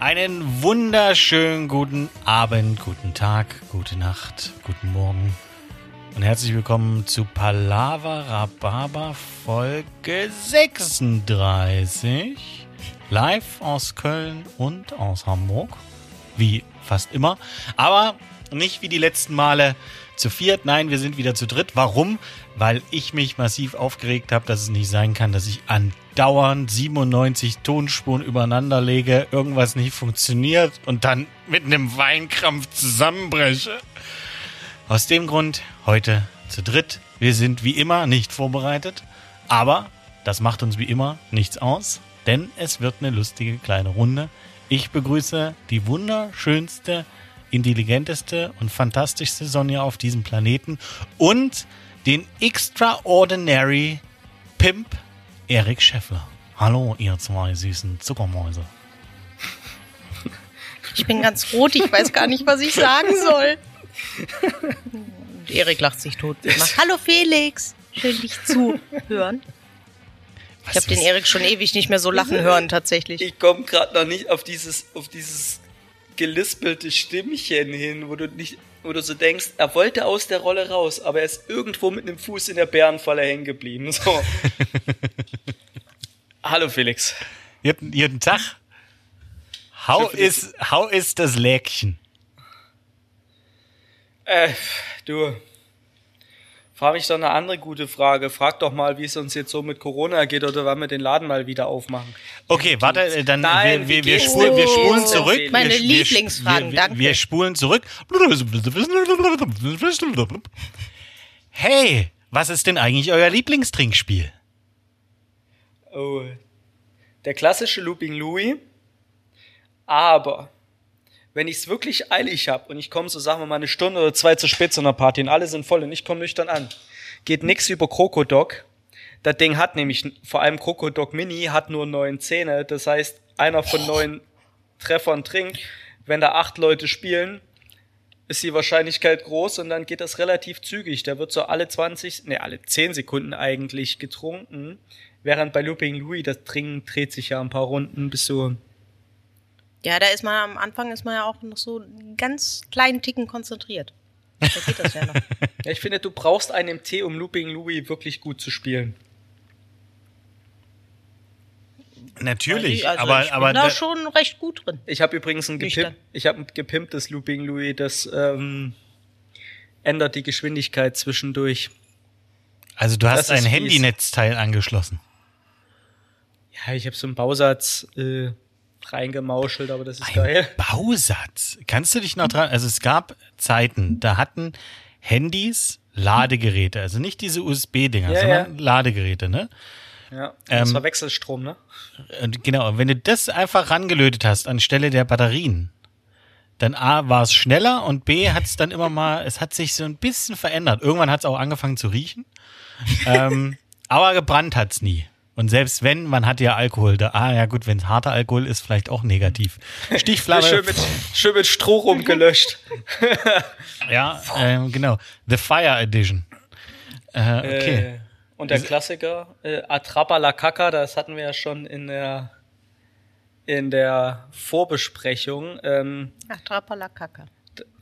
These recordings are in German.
Einen wunderschönen guten Abend, guten Tag, gute Nacht, guten Morgen und herzlich willkommen zu Palava Rhabarber Folge 36. Live aus Köln und aus Hamburg. Wie fast immer. Aber nicht wie die letzten Male zu viert. Nein, wir sind wieder zu dritt. Warum? Weil ich mich massiv aufgeregt habe, dass es nicht sein kann, dass ich andauernd 97 Tonspuren übereinander lege, irgendwas nicht funktioniert und dann mit einem Weinkrampf zusammenbreche. Aus dem Grund heute zu dritt. Wir sind wie immer nicht vorbereitet, aber das macht uns wie immer nichts aus, denn es wird eine lustige kleine Runde. Ich begrüße die wunderschönste, intelligenteste und fantastischste Sonja auf diesem Planeten und den Extraordinary Pimp Erik Scheffler. Hallo, ihr zwei süßen Zuckermäuse. Ich bin ganz rot, ich weiß gar nicht, was ich sagen soll. Erik lacht sich tot. Macht, Hallo Felix, schön dich zu hören. Ich habe den Erik schon ewig nicht mehr so lachen hören tatsächlich. Ich komme gerade noch nicht auf dieses, auf dieses gelispelte Stimmchen hin, wo du nicht, wo du so denkst, er wollte aus der Rolle raus, aber er ist irgendwo mit einem Fuß in der Bärenfalle hängen geblieben. So. Hallo Felix. Guten, guten Tag. How ist, how ist das Läkchen? Äh, du. Frag mich doch eine andere gute Frage. Frag doch mal, wie es uns jetzt so mit Corona geht oder wann wir den Laden mal wieder aufmachen. Okay, warte, äh, dann Nein, wir, wir, wir, spulen, wir spulen zurück. meine wir, wir- Lieblingsfragen, wir, danke. Wir spulen zurück. Hey, was ist denn eigentlich euer Lieblingstrinkspiel? Oh. Der klassische Looping Louis. Aber wenn ich es wirklich eilig habe und ich komme so, sagen wir mal, eine Stunde oder zwei zu spät zu einer Party und alle sind voll und ich komme nüchtern an, geht nix über Krokodok. Das Ding hat nämlich, vor allem Krokodok Mini, hat nur neun Zähne. Das heißt, einer von neun Treffern trinkt. Wenn da acht Leute spielen, ist die Wahrscheinlichkeit groß und dann geht das relativ zügig. Da wird so alle 20, ne, alle 10 Sekunden eigentlich getrunken. Während bei Looping Louis das Trinken dreht sich ja ein paar Runden bis so. Ja, da ist man am Anfang ist man ja auch noch so einen ganz kleinen Ticken konzentriert. Da geht das ja noch. Ja, ich finde, du brauchst einen Tee, um Looping Louis wirklich gut zu spielen. Natürlich, also aber, ich bin aber da schon recht gut drin. Ich habe übrigens ein, gepimp, ich hab ein gepimptes Looping Louis, das ähm, ändert die Geschwindigkeit zwischendurch. also du hast das ein. Handynetzteil angeschlossen. Ja, ich habe so einen Bausatz äh, reingemauschelt, aber das ist Ein geil. Bausatz. Kannst du dich noch dran? Also es gab Zeiten, da hatten Handys Ladegeräte, also nicht diese USB-Dinger, Ja, sondern Ladegeräte, ne? Ja, das Ähm, war Wechselstrom, ne? Und genau, wenn du das einfach rangelötet hast anstelle der Batterien, dann A war es schneller und B hat es dann immer mal, es hat sich so ein bisschen verändert. Irgendwann hat es auch angefangen zu riechen. ähm, aber gebrannt hat's nie. Und selbst wenn, man hat ja Alkohol. Da, ah ja gut, wenn es harter Alkohol ist, vielleicht auch negativ. Stichflamme. schön, mit, schön mit Stroh rumgelöscht. ja, ähm, genau. The Fire Edition. Äh, okay. Äh, und der Klassiker, äh, Atrapa la Caca, das hatten wir ja schon in der, in der Vorbesprechung. Ähm, Ach, Trapalakaka.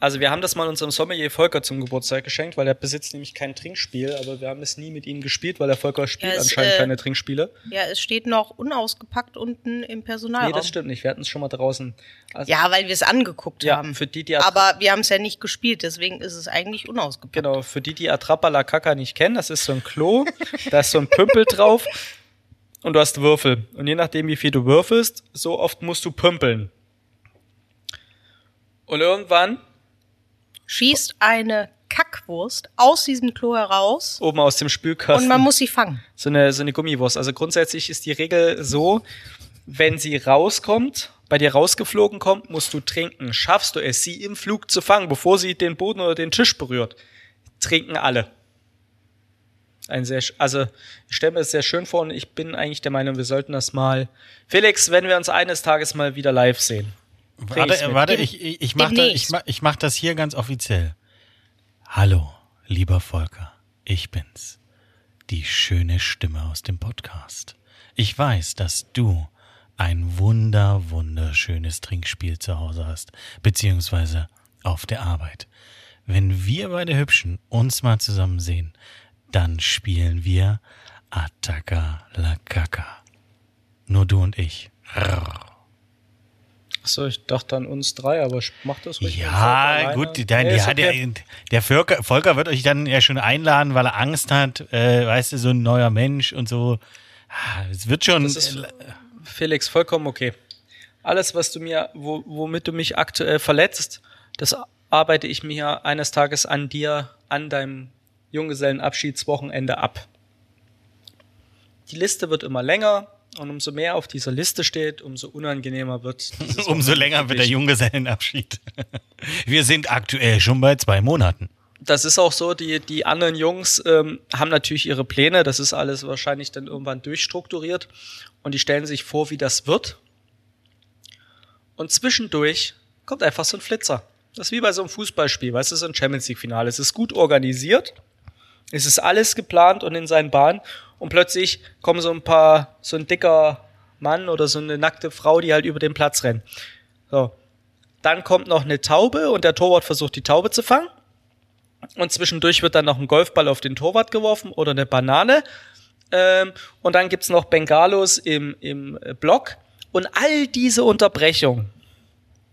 Also wir haben das mal unserem Sommelier Volker zum Geburtstag geschenkt, weil er besitzt nämlich kein Trinkspiel, aber wir haben es nie mit ihm gespielt, weil der Volker spielt Ja, es, anscheinend äh, keine Trinkspiele. Ja, es steht noch unausgepackt unten im Personalraum. Nee, das stimmt nicht. Wir hatten es schon mal draußen. Also, Ja, weil wir es angeguckt Ja, haben. für die, die Aber wir haben es ja nicht gespielt, deswegen ist es eigentlich unausgepackt. Genau, für die, die Atrapa la Caca nicht kennen, das ist so ein Klo, da ist so ein Pümpel drauf und du hast Würfel. Und je nachdem, wie viel du würfelst, so oft musst du pümpeln. Und irgendwann, Schießt eine Kackwurst aus diesem Klo heraus oben aus dem Spülkasten, und man muss sie fangen. so eine, so eine Gummiwurst. Also grundsätzlich ist die Regel so, wenn sie rauskommt, bei dir rausgeflogen kommt, musst du trinken. Schaffst du es, sie im Flug zu fangen, bevor sie den Boden oder den Tisch berührt, trinken alle. Ein sehr, also ich stelle mir das sehr schön vor und ich bin eigentlich der Meinung, wir sollten das mal. Felix, wenn wir uns eines Tages mal wieder live sehen. Warte, warte, ich, ich, ich mach, da, ich, mach, ich mach das hier ganz offiziell. Hallo, lieber Volker, ich bin's. Die schöne Stimme aus dem Podcast. Ich weiß, dass du ein wunder, wunderschönes Trinkspiel zu Hause hast, beziehungsweise auf der Arbeit. Wenn wir beide Hübschen uns mal zusammen sehen, dann spielen wir Attaka la Kaka. Nur du und ich. Achso, ich dachte an uns drei, aber ich mach das ruhig. Ja, gut, dann, nee, ja, okay. der, der Volker, Volker wird euch dann ja schon einladen, weil er Angst hat, äh, weißt du, so ein neuer Mensch und so. Ah, Es wird schon. Felix vollkommen okay. Alles, was du mir, wo, womit du mich aktuell verletzt, das arbeite ich mir eines Tages an dir, an deinem Junggesellenabschiedswochenende ab. Die Liste wird immer länger und umso mehr auf dieser Liste steht, umso unangenehmer wird dieses Umso länger wird der Junggesellenabschied. Wir sind aktuell schon bei zwei Monaten. das ist auch so, die, die anderen Jungs ähm, haben natürlich ihre Pläne, das ist alles wahrscheinlich dann irgendwann durchstrukturiert und die stellen sich vor, wie das wird. Und zwischendurch kommt einfach so ein Flitzer. Das ist wie bei so einem Fußballspiel, weißt du, so ein Champions League-Finale. Es ist gut organisiert, es ist alles geplant und in seinen Bahnen und plötzlich kommen so ein paar, so ein dicker Mann oder so eine nackte Frau, die halt über den Platz rennen. So. Dann kommt noch eine Taube und der Torwart versucht die Taube zu fangen. Und zwischendurch wird dann noch ein Golfball auf den Torwart geworfen oder eine Banane. Ähm, und dann gibt's noch Bengalos im, im äh, Block. Und all diese Unterbrechungen,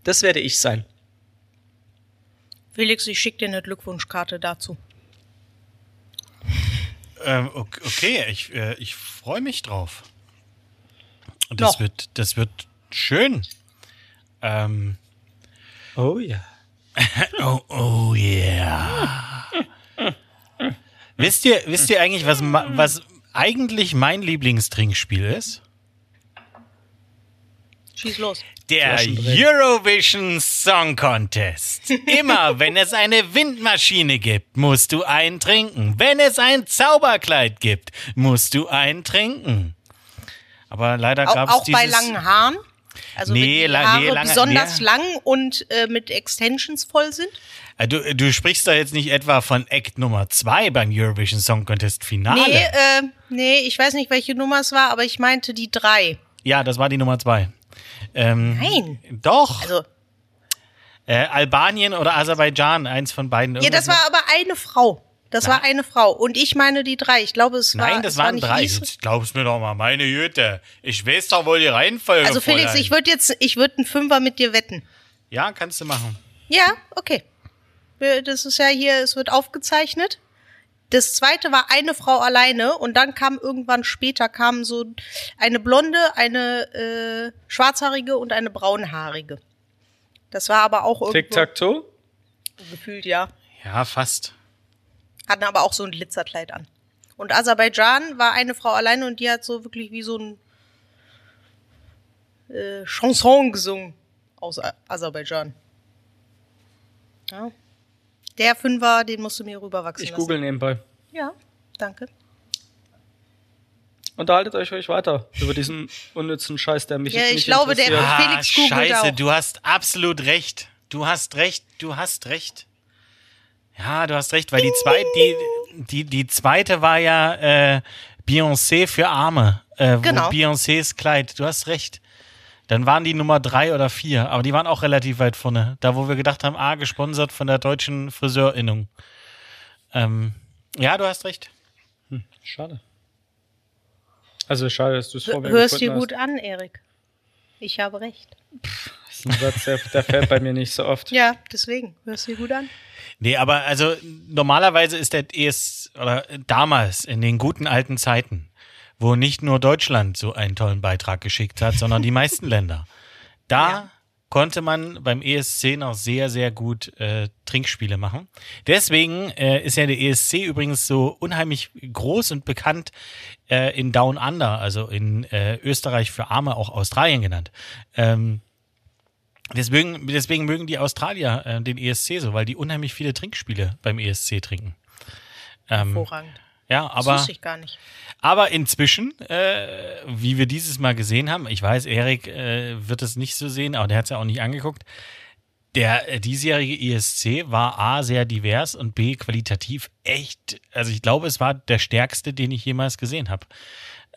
das werde ich sein. Felix, ich schicke dir eine Glückwunschkarte dazu. Ähm, ok- okay, ich, äh, ich freue mich drauf. Das Noch. wird, das wird schön. Ähm, Oh ja. oh, oh yeah. wisst ihr, wisst ihr eigentlich, was, was eigentlich mein Lieblingstrinkspiel ist? Schieß los. Der. Eurovision Song Contest. Immer wenn es eine Windmaschine gibt, musst du einen trinken. Wenn es ein Zauberkleid gibt, musst du einen trinken. Aber leider gab es auch bei langen Haaren? Also Nee, wenn die Haare nee, lange- besonders nee. lang und äh, mit Extensions voll sind? Äh, Du, du sprichst da jetzt nicht etwa von Act Nummer 2 beim Eurovision Song Contest Finale. Nee, äh, nee, ich weiß nicht, welche Nummer es war, aber ich meinte die drei. Ja, das war die Nummer 2. Ähm, Nein. Doch. Also, äh, Albanien oder Aserbaidschan, eins von beiden. ja, das war aber eine Frau. Das war eine Frau. Und ich meine die drei. Ich glaube, es war. Nein, das war waren nicht drei. Jetzt glaubst mir doch mal, meine Güte. Ich weiß doch wohl die Reihenfolge. Also Felix, Fräulein. ich würde jetzt, ich würde einen Fünfer mit dir wetten. Ja, kannst du machen. Ja, okay. Das ist ja hier, es wird aufgezeichnet. Das zweite war eine Frau alleine und dann kam irgendwann später kam so eine blonde, eine äh, schwarzhaarige und eine braunhaarige. Das war aber auch irgendwo Tic-Tac-Toe? gefühlt ja. Ja, fast. Hatten aber auch so ein Glitzerkleid an. Und Aserbaidschan war eine Frau alleine und die hat so wirklich wie so ein äh, Chanson gesungen aus A Aserbaidschan. Ja. Der Fünfer, den musst du mir rüberwachsen Ich lassen. google nebenbei. Ja, danke. Unterhaltet euch ruhig weiter über diesen unnützen Scheiß, der mich Ja, ich nicht glaube, der-. Ah, Felix googelt scheiße, auch. du hast absolut recht. Du hast recht, du hast recht. Ja, du hast recht, weil die zweite, die, die, die zweite war ja äh, Beyoncé für Arme. Äh, wo Genau. Beyoncés Kleid. Du hast recht. Dann waren die Nummer drei oder vier, aber die waren auch relativ weit vorne. Da, wo wir gedacht haben, ah, gesponsert von der deutschen Friseurinnung. Ähm, ja, du hast recht. Schade. Also schade, dass du es vor mir Hörst dir gut an, Erik. Ich habe recht. Das ist ein Satz, der, der fällt bei mir nicht so oft. Ja, deswegen. Hörst dir gut an. Nee, aber also normalerweise ist der ES oder damals in den guten alten Zeiten, wo nicht nur Deutschland so einen tollen Beitrag geschickt hat, sondern die meisten Länder. Da Ja. konnte man beim ESC noch sehr, sehr gut äh, Trinkspiele machen. Deswegen äh, ist ja der ESC übrigens so unheimlich groß und bekannt äh, in Down Under, also in äh, Österreich für Arme, auch Australien genannt. Ähm, Deswegen, deswegen mögen die Australier äh, den ESC so, weil die unheimlich viele Trinkspiele beim ESC trinken. Ähm, Hervorragend. Ja, Das aber, wusste ich gar nicht. aber inzwischen, äh, wie wir dieses Mal gesehen haben, ich weiß, Erik äh, wird es nicht so sehen, aber der hat es ja auch nicht angeguckt. Der äh, diesjährige ESC war A, sehr divers und B, qualitativ echt, also ich glaube, es war der stärkste, den ich jemals gesehen habe.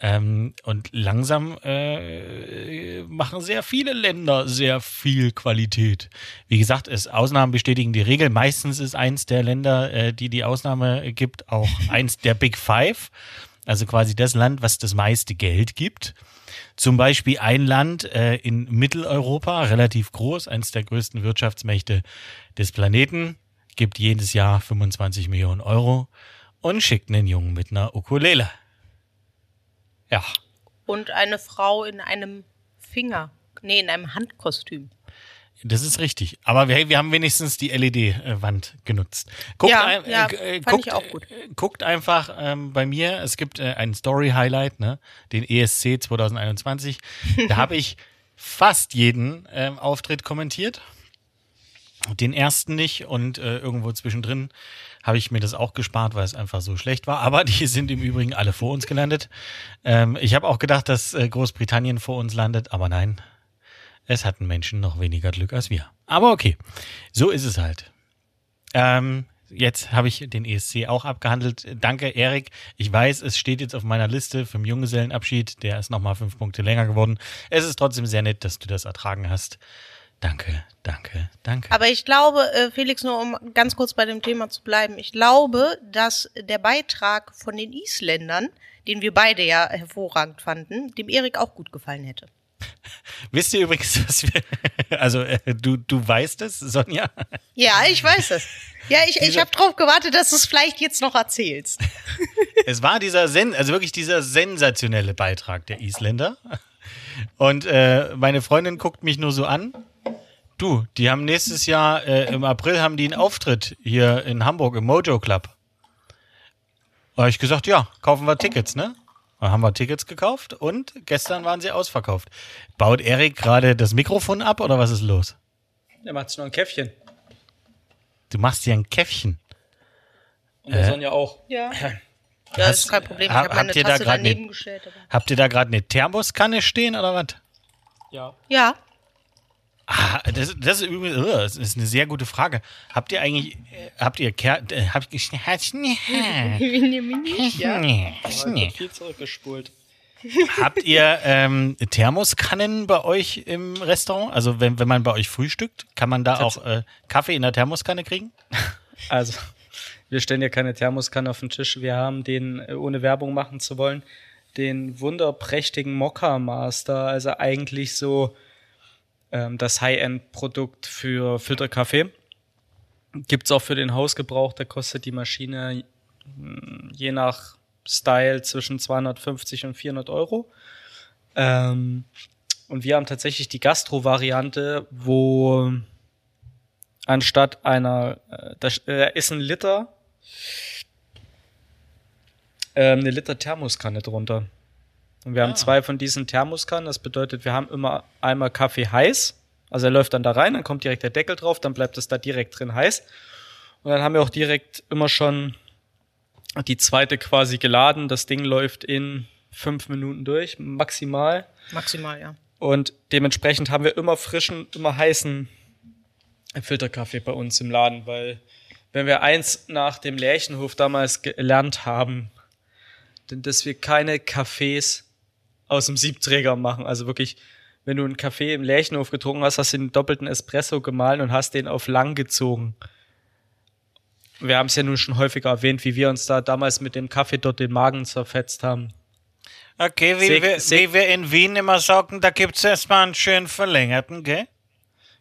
Ähm, und langsam äh, machen sehr viele Länder sehr viel Qualität. Wie gesagt, es Ausnahmen bestätigen die Regel. Meistens ist eins der Länder, äh, die die Ausnahme gibt, auch eins der Big Five. Also quasi das Land, was das meiste Geld gibt. Zum Beispiel ein Land äh, in Mitteleuropa, relativ groß, eines der größten Wirtschaftsmächte des Planeten, gibt jedes Jahr 25 Millionen Euro und schickt einen Jungen mit einer Ukulele. Ja. Und eine Frau in einem Finger, nee, in einem Handkostüm. Das ist richtig. Aber wir, wir haben wenigstens die LED-Wand genutzt. Guckt, Ja, ein, ja, äh, guckt, äh, guckt einfach ähm, bei mir, es gibt äh, einen Story-Highlight, ne? den ESC 2021. Da habe ich fast jeden ähm, Auftritt kommentiert. Den ersten nicht und äh, irgendwo zwischendrin habe ich mir das auch gespart, weil es einfach so schlecht war. Aber die sind im Übrigen alle vor uns gelandet. Ähm, ich habe auch gedacht, dass äh, Großbritannien vor uns landet, aber nein, es hatten Menschen noch weniger Glück als wir. Aber okay, so ist es halt. Ähm, jetzt habe ich den ESC auch abgehandelt. Danke, Erik. Ich weiß, es steht jetzt auf meiner Liste für den Junggesellenabschied. Der ist nochmal fünf Punkte länger geworden. Es ist trotzdem sehr nett, dass du das ertragen hast. Danke, danke, danke. Aber ich glaube, äh, Felix, nur um ganz kurz bei dem Thema zu bleiben, ich glaube, dass der Beitrag von den Isländern, den wir beide ja hervorragend fanden, dem Erik auch gut gefallen hätte. Wisst ihr übrigens, was wir, also äh, du, du weißt es, Sonja? Ja, ich weiß es. Ja, ich, ich habe drauf gewartet, dass du es vielleicht jetzt noch erzählst. Es war dieser, sen also wirklich dieser sensationelle Beitrag der Isländer. Und äh, meine Freundin guckt mich nur so an. Du, die haben nächstes Jahr, äh, im April haben die einen Auftritt hier in Hamburg im Mojo Club. Da habe ich gesagt, ja, kaufen wir Tickets, ne? Dann haben wir Tickets gekauft und gestern waren sie ausverkauft. Baut Erik gerade das Mikrofon ab oder was ist los? Der macht sich noch ein Käffchen. Du machst hier ein Käffchen. Und der Sonja auch. Ja. Ja, Hast- ist kein Problem. Ich hab- meine habt da Tasse daneben ne- gestellt. Aber. Habt ihr da gerade eine Thermoskanne stehen oder was? Ja. Ja. Ah, das, das ist übrigens, uh, das ist eine sehr gute Frage. Habt ihr eigentlich, äh, habt ihr Ker äh, habt ihr ja. Heute viel zurückgespult. Habt ihr ähm, Thermoskannen bei euch im Restaurant? Also wenn, wenn man bei euch frühstückt, kann man da Tats- auch äh, Kaffee in der Thermoskanne kriegen? Also, wir stellen ja keine Thermoskanne auf den Tisch. Wir haben den, äh, ohne Werbung machen zu wollen, den wunderprächtigen Mokka Master. Also eigentlich so ähm, das High-End-Produkt für Filterkaffee. Gibt's auch für den Hausgebrauch. Da kostet die Maschine mh, je nach Style zwischen 250 und 400 Euro. Ähm, und wir haben tatsächlich die Gastro-Variante, wo anstatt einer, äh, da äh, ist ein Liter, ähm, eine Liter Thermoskanne drunter. Und wir haben Ah. zwei von diesen Thermoskannen. Das bedeutet, wir haben immer einmal Kaffee heiß. Also er läuft dann da rein, dann kommt direkt der Deckel drauf, dann bleibt es da direkt drin heiß. Und dann haben wir auch direkt immer schon die zweite quasi geladen. Das Ding läuft in fünf Minuten durch, maximal. Maximal, ja. Und dementsprechend haben wir immer frischen, immer heißen Filterkaffee bei uns im Laden, weil wenn wir eins nach dem Lärchenhof damals gelernt haben, denn dass wir keine Kaffees aus dem Siebträger machen. Also wirklich, wenn du einen Kaffee im Lärchenhof getrunken hast, hast du den doppelten Espresso gemahlen und hast den auf lang gezogen. Wir haben es ja nun schon häufiger erwähnt, wie wir uns da damals mit dem Kaffee dort den Magen zerfetzt haben. Okay, wie, Seg- wir, seg- wie wir in Wien immer sagen, da gibt's erstmal einen schön verlängerten, gell?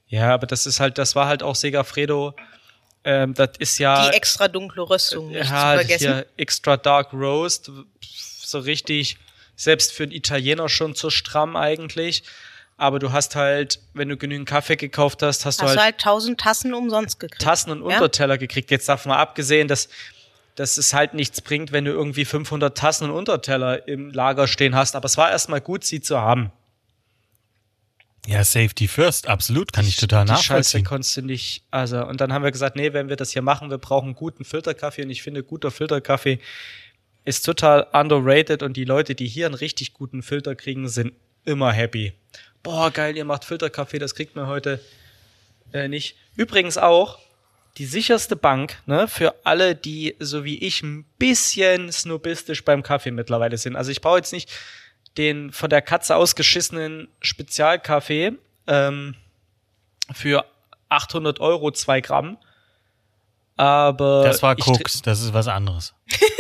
Ja, aber das ist halt, das war halt auch Segafredo. Ähm, das ist ja, Die extra dunkle Röstung nicht ja zu vergessen. hier extra dark roast, so richtig, selbst für einen Italiener schon zu stramm eigentlich. Aber du hast halt, wenn du genügend Kaffee gekauft hast, hast, Hast du du halt halt tausend Tassen umsonst gekriegt. Tassen und Ja? Unterteller gekriegt. Jetzt davon mal abgesehen, dass, dass es halt nichts bringt, wenn du irgendwie 500 Tassen und Unterteller im Lager stehen hast. Aber es war erstmal gut, sie zu haben. Ja, Safety First, absolut, kann ich total die Scheiße nachvollziehen. konntest du nicht, also, und dann haben wir gesagt, nee, wenn wir das hier machen, wir brauchen guten Filterkaffee und ich finde, guter Filterkaffee ist total underrated und die Leute, die hier einen richtig guten Filter kriegen, sind immer happy. Boah, geil, ihr macht Filterkaffee, das kriegt man heute äh, nicht. Übrigens auch, die sicherste Bank, ne, für alle, die so wie ich ein bisschen snobistisch beim Kaffee mittlerweile sind. Also ich brauche jetzt nicht den von der Katze ausgeschissenen Spezialkaffee ähm, für 800 Euro zwei Gramm. Aber Das war Koks, das ist was anderes.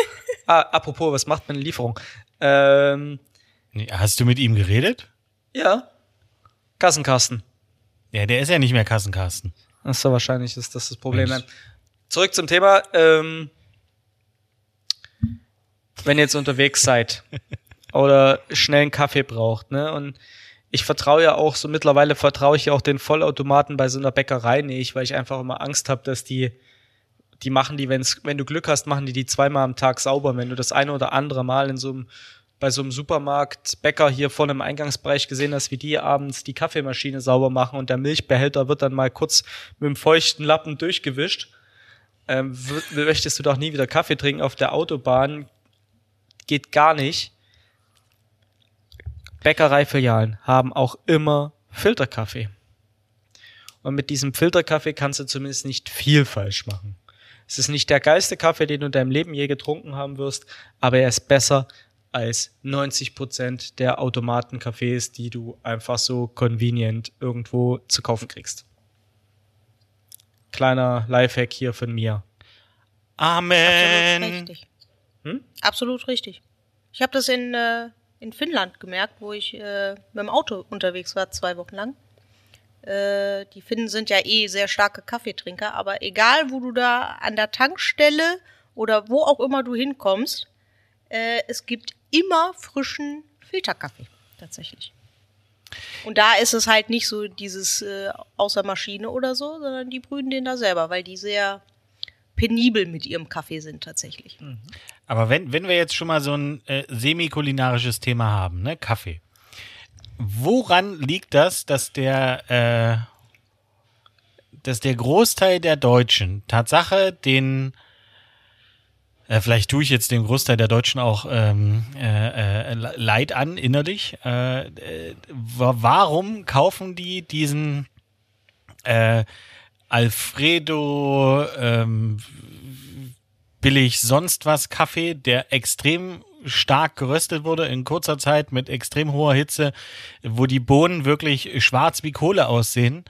Ah, apropos, was macht meine Lieferung? Ähm, Hast du mit ihm geredet? ja, Kassenkasten. Ja, der ist ja nicht mehr Kassenkasten. Ach so, wahrscheinlich ist das das Problem. Nein. Zurück zum Thema. Ähm, wenn ihr jetzt unterwegs seid oder schnell einen Kaffee braucht, ne? Und ich vertraue ja auch so mittlerweile vertraue ich ja auch den Vollautomaten bei so einer Bäckerei nicht, weil ich einfach immer Angst habe, dass die die machen die, wenn's, wenn du Glück hast, machen die die zweimal am Tag sauber. Wenn du das eine oder andere Mal in so einem bei so einem Supermarkt Bäcker hier vorne im Eingangsbereich gesehen hast, wie die abends die Kaffeemaschine sauber machen und der Milchbehälter wird dann mal kurz mit dem feuchten Lappen durchgewischt. Ähm, möchtest du doch nie wieder Kaffee trinken auf der Autobahn? Geht gar nicht. Bäckereifilialen haben auch immer Filterkaffee. Und mit diesem Filterkaffee kannst du zumindest nicht viel falsch machen. Es ist nicht der geilste Kaffee, den du in deinem Leben je getrunken haben wirst, aber er ist besser als 90 Prozent der Automatencafés, die du einfach so convenient irgendwo zu kaufen kriegst. Kleiner Lifehack hier von mir. Absolut Amen. richtig. Hm? Absolut richtig. Ich habe das in, äh, in Finnland gemerkt, wo ich äh, mit dem Auto unterwegs war, zwei Wochen lang. Äh, die Finnen sind ja eh sehr starke Kaffeetrinker, aber egal, wo du da an der Tankstelle oder wo auch immer du hinkommst, äh, es gibt immer frischen Filterkaffee, tatsächlich. Und da ist es halt nicht so dieses äh, außer Maschine oder so, sondern die brühen den da selber, weil die sehr penibel mit ihrem Kaffee sind tatsächlich. Aber wenn, wenn wir jetzt schon mal so ein äh, semi-kulinarisches Thema haben, ne, Kaffee. Woran liegt das, dass der, äh, dass der Großteil der Deutschen Tatsache den, äh, vielleicht tue ich jetzt dem Großteil der Deutschen auch ähm, äh, äh, Leid an innerlich. Äh, äh, wa- warum kaufen die diesen äh, Alfredo ähm, billig sonst was Kaffee, der extrem stark geröstet wurde in kurzer Zeit mit extrem hoher Hitze, wo die Bohnen wirklich schwarz wie Kohle aussehen.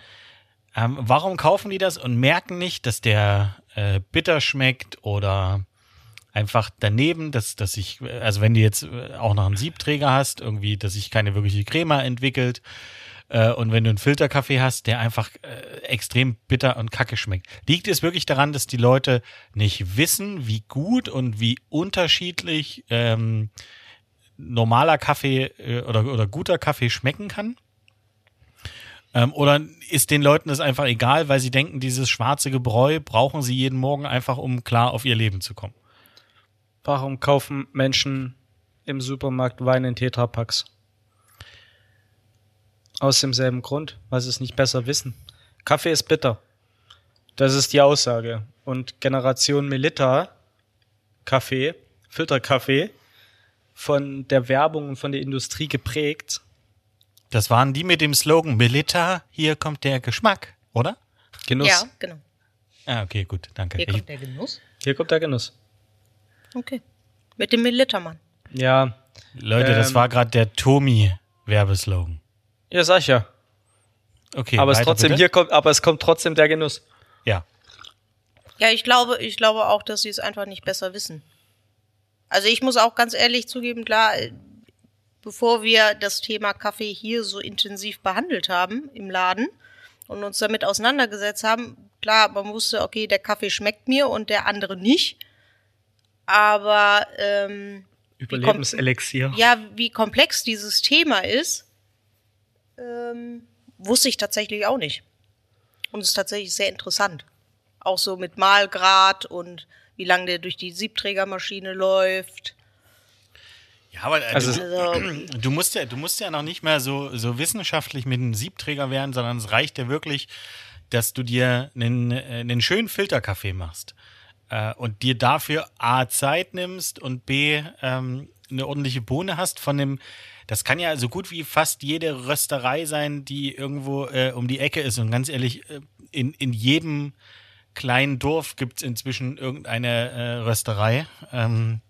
Ähm, warum kaufen die das und merken nicht, dass der äh, bitter schmeckt oder einfach daneben, dass, dass sich, also wenn du jetzt äh, auch noch einen Siebträger hast, irgendwie, dass sich keine wirkliche Crema entwickelt, äh, und wenn du einen Filterkaffee hast, der einfach äh, extrem bitter und kacke schmeckt. Liegt es wirklich daran, dass die Leute nicht wissen, wie gut und wie unterschiedlich ähm, normaler Kaffee äh, oder, oder guter Kaffee schmecken kann? Ähm, oder ist den Leuten das einfach egal, weil sie denken, dieses schwarze Gebräu brauchen sie jeden Morgen einfach, um klar auf ihr Leben zu kommen? Warum kaufen Menschen im Supermarkt Wein in Tetrapacks? Aus demselben Grund, weil sie es nicht besser wissen. Kaffee ist bitter. Das ist die Aussage. Und Generation Melita Kaffee, Filterkaffee, von der Werbung und von der Industrie geprägt. Das waren die mit dem Slogan Melita, hier kommt der Geschmack, oder? Genuss. Ja, genau. Ah, okay, gut, danke. Hier Ich, kommt der Genuss. Hier kommt der Genuss. Okay. Mit dem Millilitermann. Ja, Leute, das Ähm. war gerade der Tomi-Werbeslogan. Ja, sag ich ja. Okay, aber es trotzdem bitte. hier kommt, aber es kommt trotzdem der Genuss. Ja. Ja, ich glaube, ich glaube auch, dass sie es einfach nicht besser wissen. Also ich muss auch ganz ehrlich zugeben, klar, äh, bevor wir das Thema Kaffee hier so intensiv behandelt haben im Laden und uns damit auseinandergesetzt haben, klar, man wusste, okay, der Kaffee schmeckt mir und der andere nicht. Aber ähm, Überlebenselixier. ja, wie komplex dieses Thema ist, ähm, wusste ich tatsächlich auch nicht. Und es ist tatsächlich sehr interessant. Auch so mit Mahlgrad und wie lange der durch die Siebträgermaschine läuft. Ja, aber äh, Also- du, Also, du musst ja, du musst ja noch nicht mehr so, so wissenschaftlich mit einem Siebträger werden, sondern es reicht ja wirklich, dass du dir einen, äh, einen schönen Filterkaffee machst äh, und dir dafür A Zeit nimmst und B ähm, eine ordentliche Bohne hast von dem, das kann ja so gut wie fast jede Rösterei sein, die irgendwo äh, um die Ecke ist und ganz ehrlich, äh, in, in jedem kleinen Dorf gibt's inzwischen irgendeine äh, Rösterei. Ähm,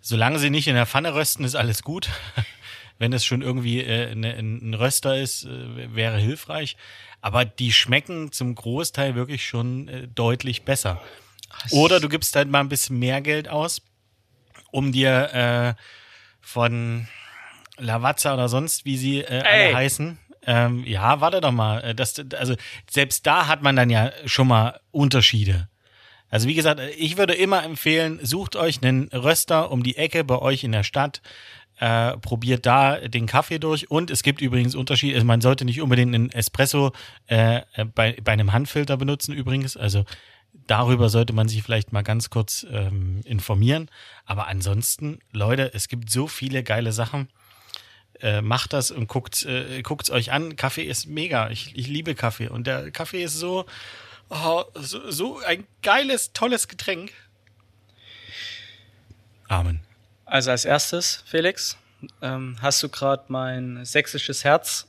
solange sie nicht in der Pfanne rösten, ist alles gut. Wenn es schon irgendwie äh, ne, ein Röster ist, äh, wäre hilfreich. Aber die schmecken zum Großteil wirklich schon äh, deutlich besser. Oder du gibst halt mal ein bisschen mehr Geld aus, um dir äh, von Lavazza oder sonst, wie sie äh, alle heißen. Ähm, ja, warte doch mal. Äh, Das, also selbst da hat man dann ja schon mal Unterschiede. Also wie gesagt, ich würde immer empfehlen, sucht euch einen Röster um die Ecke bei euch in der Stadt. Äh, probiert da den Kaffee durch. Und es gibt übrigens Unterschiede. Also man sollte nicht unbedingt einen Espresso äh, äh, bei, bei einem Handfilter benutzen übrigens. Also darüber sollte man sich vielleicht mal ganz kurz ähm, informieren. Aber ansonsten, Leute, es gibt so viele geile Sachen. Äh, macht das und guckt äh, guckt's euch an. Kaffee ist mega. Ich, ich liebe Kaffee. Und der Kaffee ist so, oh, so, so ein geiles, tolles Getränk. Amen. Also als erstes, Felix, ähm, hast du gerade mein sächsisches Herz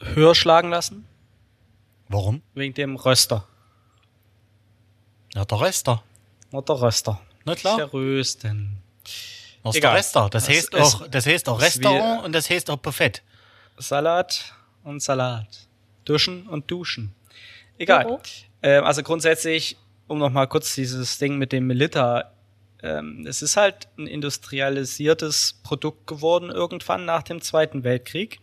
höher schlagen lassen? Warum? Wegen dem Röster. Ja, der Röster. Not der Röster. Na klar. Rösten. Das ist Egal. der Röster. Das Es heißt auch, das heißt auch Restaurant und das heißt auch Buffet. Salat und Salat. Duschen und Duschen. Egal. Büro. Ähm, also grundsätzlich, um noch mal kurz dieses Ding mit dem Melita, ähm, es ist halt ein industrialisiertes Produkt geworden irgendwann nach dem Zweiten Weltkrieg.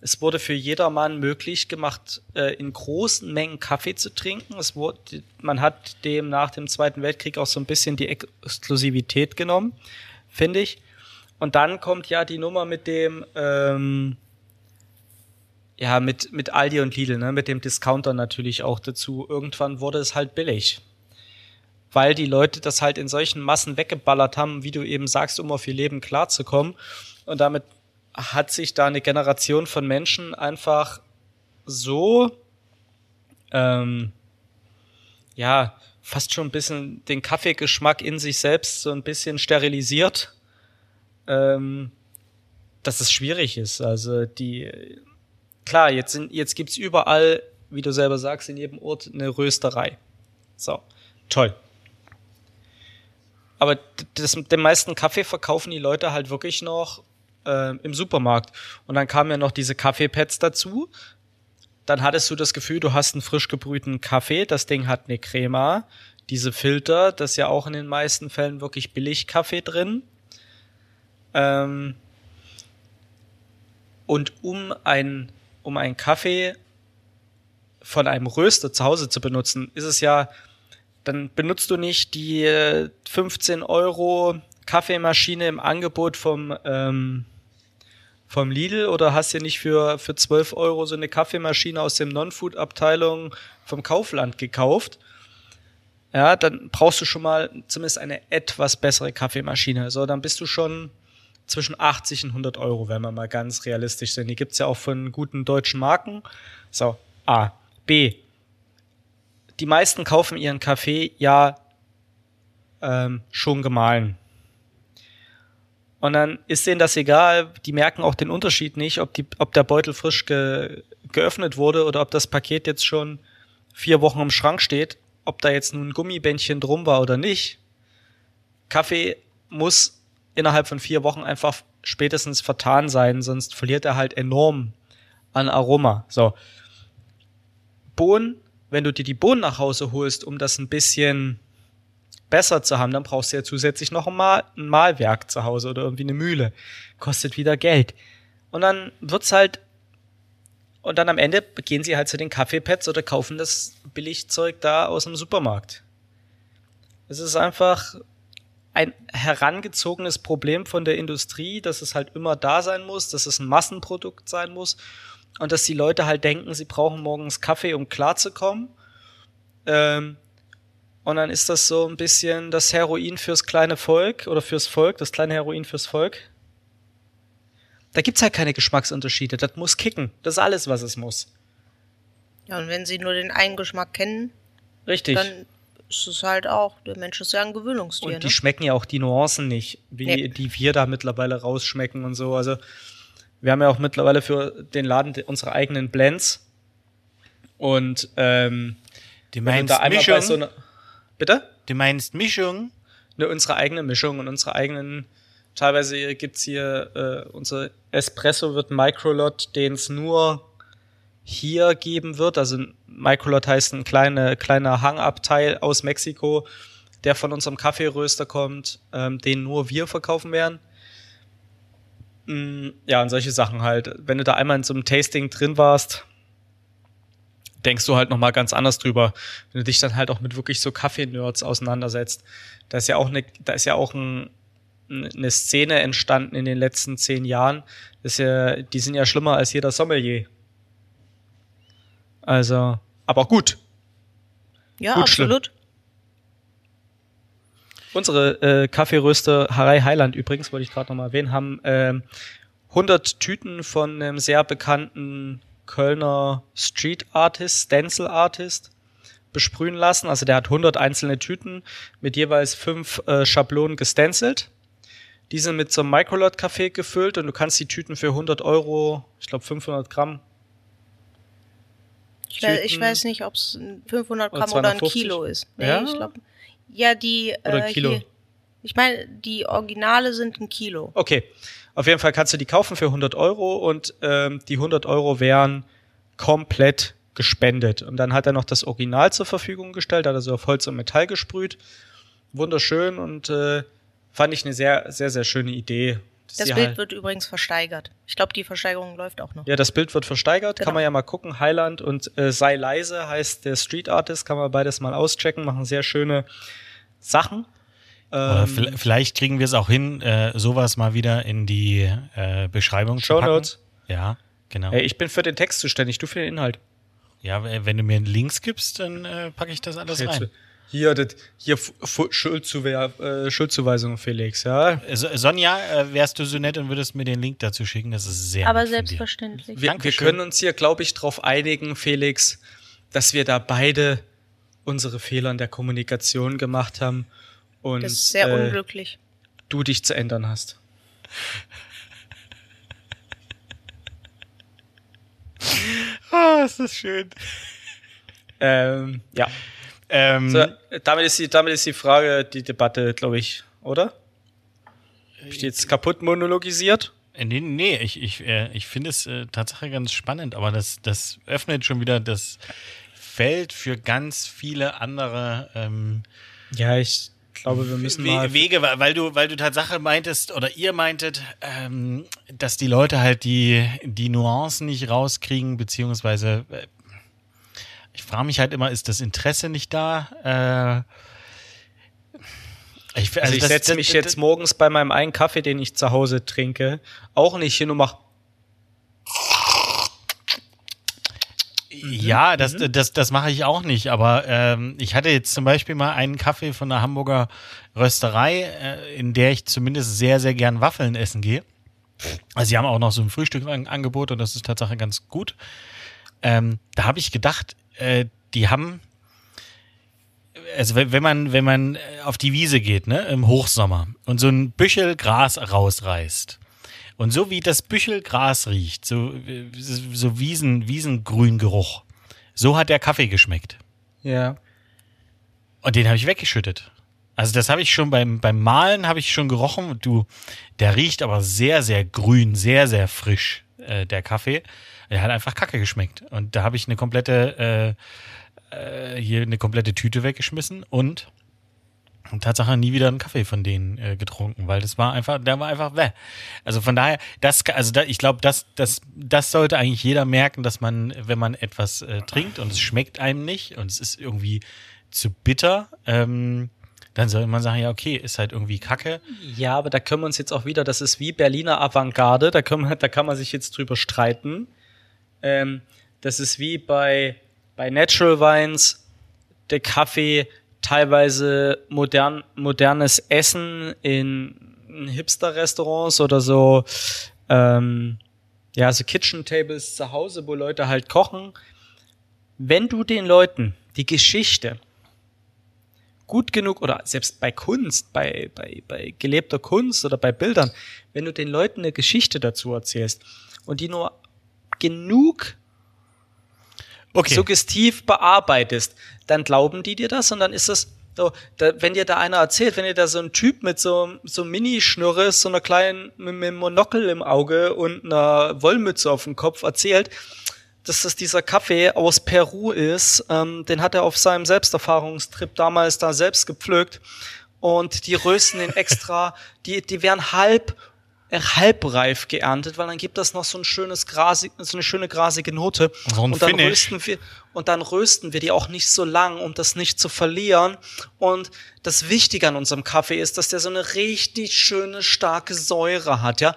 Es wurde für jedermann möglich gemacht, äh, in großen Mengen Kaffee zu trinken. Es wurde, man hat dem nach dem Zweiten Weltkrieg auch so ein bisschen die Exklusivität genommen, finde ich. Und dann kommt ja die Nummer mit dem, ähm, ja, mit, mit Aldi und Lidl, ne, mit dem Discounter natürlich auch dazu. Irgendwann wurde es halt billig. Weil die Leute das halt in solchen Massen weggeballert haben, wie du eben sagst, um auf ihr Leben klarzukommen. Und damit hat sich da eine Generation von Menschen einfach so, ähm, ja, fast schon ein bisschen den Kaffeegeschmack in sich selbst so ein bisschen sterilisiert, ähm, dass es schwierig ist. Also die, klar, jetzt, sind, jetzt gibt's überall, wie du selber sagst, in jedem Ort eine Rösterei. So, toll. Aber das, den meisten Kaffee verkaufen die Leute halt wirklich noch äh, im Supermarkt. Und dann kamen ja noch diese Kaffeepads dazu. Dann hattest du das Gefühl, du hast einen frisch gebrühten Kaffee. Das Ding hat eine Crema. Diese Filter, das ist ja auch in den meisten Fällen wirklich billig Kaffee drin. Ähm, und um ein, um einen Kaffee von einem Röster zu Hause zu benutzen, ist es ja, dann benutzt du nicht die äh, 15 Euro Kaffeemaschine im Angebot vom, ähm, vom Lidl oder hast dir nicht für, für 12 Euro so eine Kaffeemaschine aus dem Non-Food-Abteilung vom Kaufland gekauft. Ja, dann brauchst du schon mal zumindest eine etwas bessere Kaffeemaschine. So, dann bist du schon zwischen 80 und 100 Euro, wenn wir mal ganz realistisch sind. Die gibt's ja auch von guten deutschen Marken. So, A. B. Die meisten kaufen ihren Kaffee ja ähm, schon gemahlen. Und dann ist denen das egal, die merken auch den Unterschied nicht, ob, die, ob der Beutel frisch ge, geöffnet wurde oder ob das Paket jetzt schon vier Wochen im Schrank steht, ob da jetzt nun ein Gummibändchen drum war oder nicht. Kaffee muss innerhalb von vier Wochen einfach spätestens vertan sein, sonst verliert er halt enorm an Aroma. So. Bohnen, wenn du dir die Bohnen nach Hause holst, um das ein bisschen besser zu haben, dann brauchst du ja zusätzlich noch ein, Mal, ein Mahlwerk zu Hause oder irgendwie eine Mühle. Kostet wieder Geld. Und dann wird's halt, und dann am Ende gehen sie halt zu den Kaffeepads oder kaufen das Billigzeug da aus dem Supermarkt. Es ist einfach ein herangezogenes Problem von der Industrie, dass es halt immer da sein muss, dass es ein Massenprodukt sein muss und dass die Leute halt denken, sie brauchen morgens Kaffee, um klarzukommen. Ähm, und dann ist das so ein bisschen das Heroin fürs kleine Volk oder fürs Volk, das kleine Heroin fürs Volk. Da gibt's halt keine Geschmacksunterschiede. Das muss kicken. Das ist alles, was es muss. Ja, und wenn sie nur den einen Geschmack kennen, Richtig. dann ist es halt auch, der Mensch ist ja ein Gewöhnungstier. Und die ne? schmecken ja auch die Nuancen nicht, wie Nee. die wir da mittlerweile rausschmecken und so. Also wir haben ja auch mittlerweile für den Laden die- unsere eigenen Blends. Und ähm, Wenn du meinst da einmal bei Mischung? so einer, bitte? Du meinst Mischung? Ne, unsere eigene Mischung und unsere eigenen, teilweise gibt's hier, äh, unser Espresso wird Microlot, den es nur hier geben wird. Also Microlot heißt ein kleine, kleiner Hangabteil aus Mexiko, der von unserem Kaffeeröster kommt, ähm, den nur wir verkaufen werden. Mm, Ja, und solche Sachen halt. Wenn du da einmal in so einem Tasting drin warst, denkst du halt nochmal ganz anders drüber. Wenn du dich dann halt auch mit wirklich so Kaffee-Nerds auseinandersetzt. Da ist ja auch eine, da ist ja auch ein, eine Szene entstanden in den letzten zehn Jahren. Das ist ja, die sind ja schlimmer als jeder Sommelier. Also, aber gut. Ja, Gut, schlimm. absolut. Unsere äh, Kaffeeröster Harei Highland übrigens, wollte ich gerade nochmal erwähnen, haben ähm, 100 Tüten von einem sehr bekannten Kölner Street Artist, Stencil Artist besprühen lassen. Also der hat 100 einzelne Tüten mit jeweils fünf äh, Schablonen gestencelt. Die sind mit so einem Microlot-Kaffee gefüllt und du kannst die Tüten für 100 Euro, ich glaube 500 Gramm, Ich, weiß, ich weiß nicht, ob es 500 Oder Gramm oder, ein 250? Kilo ist. Nee, Ja? ich glaube. Ja, die. Oder äh, Kilo? Hier, ich meine, die Originale sind ein Kilo. Okay. Auf jeden Fall kannst du die kaufen für 100 Euro und ähm, die 100 Euro wären komplett gespendet. Und dann hat er noch das Original zur Verfügung gestellt, hat er so auf Holz und Metall gesprüht. Wunderschön und äh, fand ich eine sehr, sehr, sehr schöne Idee. Das Bild halt- wird übrigens versteigert. Ich glaube, die Versteigerung läuft auch noch. ja, das Bild wird versteigert, kann Genau. man ja mal gucken. Highland und äh, Sei leise heißt der Street Artist, kann man beides mal auschecken, machen sehr schöne Sachen. Oder Ähm, vi- vielleicht kriegen wir es auch hin, äh, sowas mal wieder in die äh, Beschreibung zu Show packen. Notes. Ja, genau. Ey, ich bin für den Text zuständig, du für den Inhalt. Ja, wenn du mir Links gibst, dann äh, packe ich das alles Jetzt, rein. Hier, das, hier Schuldzuwehr, äh, Schuldzuweisung, Felix, ja. So- Sonja, äh, wärst du so nett und würdest mir den Link dazu schicken? Das ist sehr Aber nett von dir. selbstverständlich. Wir, wir können uns hier, glaube ich, darauf einigen, Felix, dass wir da beide unsere Fehler in der Kommunikation gemacht haben und Das ist sehr äh, unglücklich. du dich zu ändern hast. Ah, ist das schön. Ähm, ja. Ähm, So, damit, ist die, damit ist die Frage, die Debatte, glaube ich, oder? Hab ich die jetzt kaputt monologisiert? äh, nee, nee, ich, ich, äh, ich finde es äh, Tatsache ganz spannend, aber das, das öffnet schon wieder das Feld für ganz viele andere ähm, Ja, ich glaube, wir müssen We mal. Wege, weil du, weil du Tatsache meintest oder ihr meintet, ähm, dass die Leute halt die, die Nuancen nicht rauskriegen, beziehungsweise äh, ich frage mich halt immer, ist das Interesse nicht da? Äh, ich, Also ich das- setze mich das- jetzt morgens bei meinem einen Kaffee, den ich zu Hause trinke, auch nicht hin und mach. Ja, das, Mhm. das, das mache ich auch nicht. Aber ähm, ich hatte jetzt zum Beispiel mal einen Kaffee von der Hamburger Rösterei, äh, in der ich zumindest sehr, sehr gern Waffeln essen gehe. Also sie haben auch noch so ein Frühstücksangebot und das ist Tatsache ganz gut. Ähm, da habe ich gedacht, äh, die haben, also wenn man, wenn man auf die Wiese geht, ne, im Hochsommer und so ein Büschel Gras rausreißt und so wie das Büschel Gras riecht, so, so Wiesen, Wiesengrüngeruch, so hat der Kaffee geschmeckt. Ja. Und den habe ich weggeschüttet. Also das habe ich schon beim, beim Malen habe ich schon gerochen. Und Du, der riecht aber sehr, sehr grün, sehr, sehr frisch, äh, der Kaffee. Der hat einfach Kacke geschmeckt. Und da habe ich eine komplette, äh, äh, hier eine komplette Tüte weggeschmissen und Tatsache nie wieder einen Kaffee von denen äh, getrunken, weil das war einfach, der war einfach weh. Also von daher, das, also da, ich glaube, das, das, das sollte eigentlich jeder merken, dass man, wenn man etwas äh, trinkt und es schmeckt einem nicht und es ist irgendwie zu bitter, ähm, dann soll man sagen, ja, okay, ist halt irgendwie Kacke. Ja, aber da können wir uns jetzt auch wieder, das ist wie Berliner Avantgarde, da, können wir, da kann man sich jetzt drüber streiten. Ähm, das ist wie bei, bei Natural Wines, der Kaffee, teilweise modern, modernes Essen in, Hipster-Restaurants oder so, ähm, ja, so Kitchen Tables zu Hause, wo Leute halt kochen. Wenn du den Leuten die Geschichte gut genug oder selbst bei Kunst, bei, bei, bei gelebter Kunst oder bei Bildern, wenn du den Leuten eine Geschichte dazu erzählst und die nur genug Okay. suggestiv bearbeitest, dann glauben die dir das und dann ist das so, da, wenn dir da einer erzählt, wenn dir da so ein Typ mit so, so Mini-Schnurre, so einer kleinen, mit, einem Monokel im Auge und einer Wollmütze auf dem Kopf erzählt, dass das dieser Kaffee aus Peru ist, ähm, den hat er auf seinem Selbsterfahrungstrip damals da selbst gepflückt und die rösten den extra, die, die werden halb halbreif geerntet, weil dann gibt das noch so ein schönes grasig, so eine schöne grasige Note. So ein und dann Finish. rösten wir und dann rösten wir die auch nicht so lang, um das nicht zu verlieren. Und das Wichtige an unserem Kaffee ist, dass der so eine richtig schöne starke Säure hat, ja.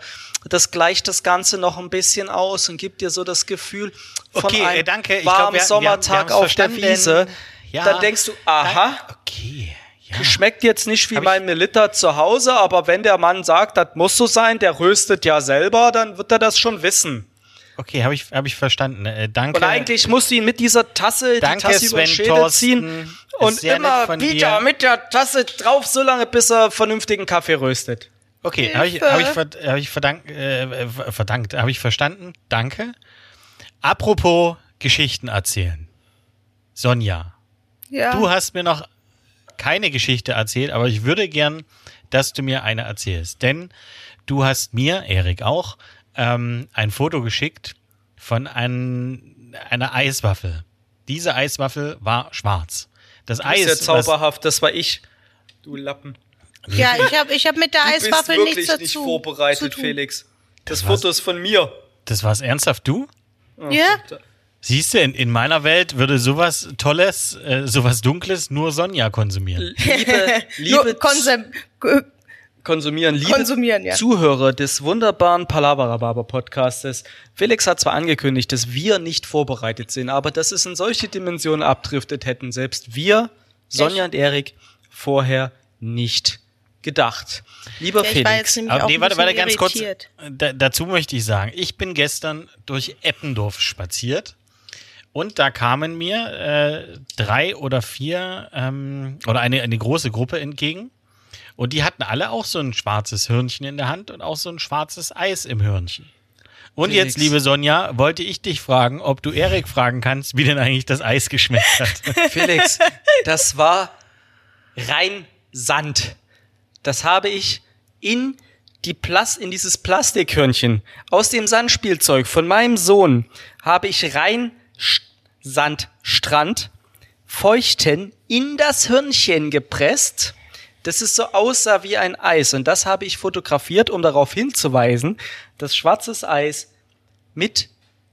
Das gleicht das Ganze noch ein bisschen aus und gibt dir so das Gefühl von Okay, einem äh, danke. Warmen glaub, wir- wir- Sommertag wir haben's auf der. Wiese. Ja. Dann denkst du, aha, Okay. Ja. Schmeckt jetzt nicht wie Hab mein Melitta zu Hause, aber wenn der Mann sagt, das muss so sein, der röstet ja selber, dann wird er das schon wissen. Okay, habe ich, hab ich verstanden. Äh, danke. Und eigentlich musst du ihn mit dieser Tasse Danke, die Tasse über Sven Schädel Thorsten. ziehen und immer dir. mit der Tasse drauf, so lange bis er vernünftigen Kaffee röstet. Okay, habe ich, hab ich, ver hab ich verdankt, äh, äh, verdankt, habe ich verstanden. Danke. Apropos Geschichten erzählen. Sonja, Ja. du hast mir noch keine Geschichte erzählt, aber ich würde gern, dass du mir eine erzählst. Denn du hast mir, Erik auch, ähm, ein Foto geschickt von ein, einer Eiswaffel. Diese Eiswaffel war schwarz. Das Du Eis, bist ja zauberhaft, das war ich. Du Lappen. ja, ich habe ich hab mit der Du bist Eiswaffel wirklich nichts dazu. nicht zu vorbereitet, tun. Felix. Das, Das. Foto ist von mir. das war's ernsthaft du? Ja? Siehst du, in, in meiner Welt würde sowas Tolles, äh, sowas Dunkles nur Sonja konsumieren. Liebe, liebe konsum konsumieren, liebe konsumieren, ja. Zuhörer des wunderbaren Palabarababer Podcastes. Felix hat zwar angekündigt, dass wir nicht vorbereitet sind, aber dass es in solche Dimensionen abdriftet, hätten selbst wir, Sonja und Erik, vorher nicht gedacht. Lieber Ja, ich war Felix, Aber nee, warte, warte, ganz kurz. irritiert. Da, dazu möchte ich sagen, ich bin gestern durch Eppendorf spaziert und da kamen mir äh, drei oder vier ähm, oder eine, eine große Gruppe entgegen und die hatten alle auch so ein schwarzes Hörnchen in der Hand und auch so ein schwarzes Eis im Hörnchen. Und Felix. jetzt, liebe Sonja, wollte ich dich fragen, ob du Erik fragen kannst, wie denn eigentlich das Eis geschmeckt hat. Felix, das war rein Sand. Das habe ich in die Plas in dieses Plastikhörnchen aus dem Sandspielzeug von meinem Sohn habe ich rein Sandstrand feuchten in das Hörnchen gepresst, dass es so aussah wie ein Eis und das habe ich fotografiert, um darauf hinzuweisen, dass schwarzes Eis mit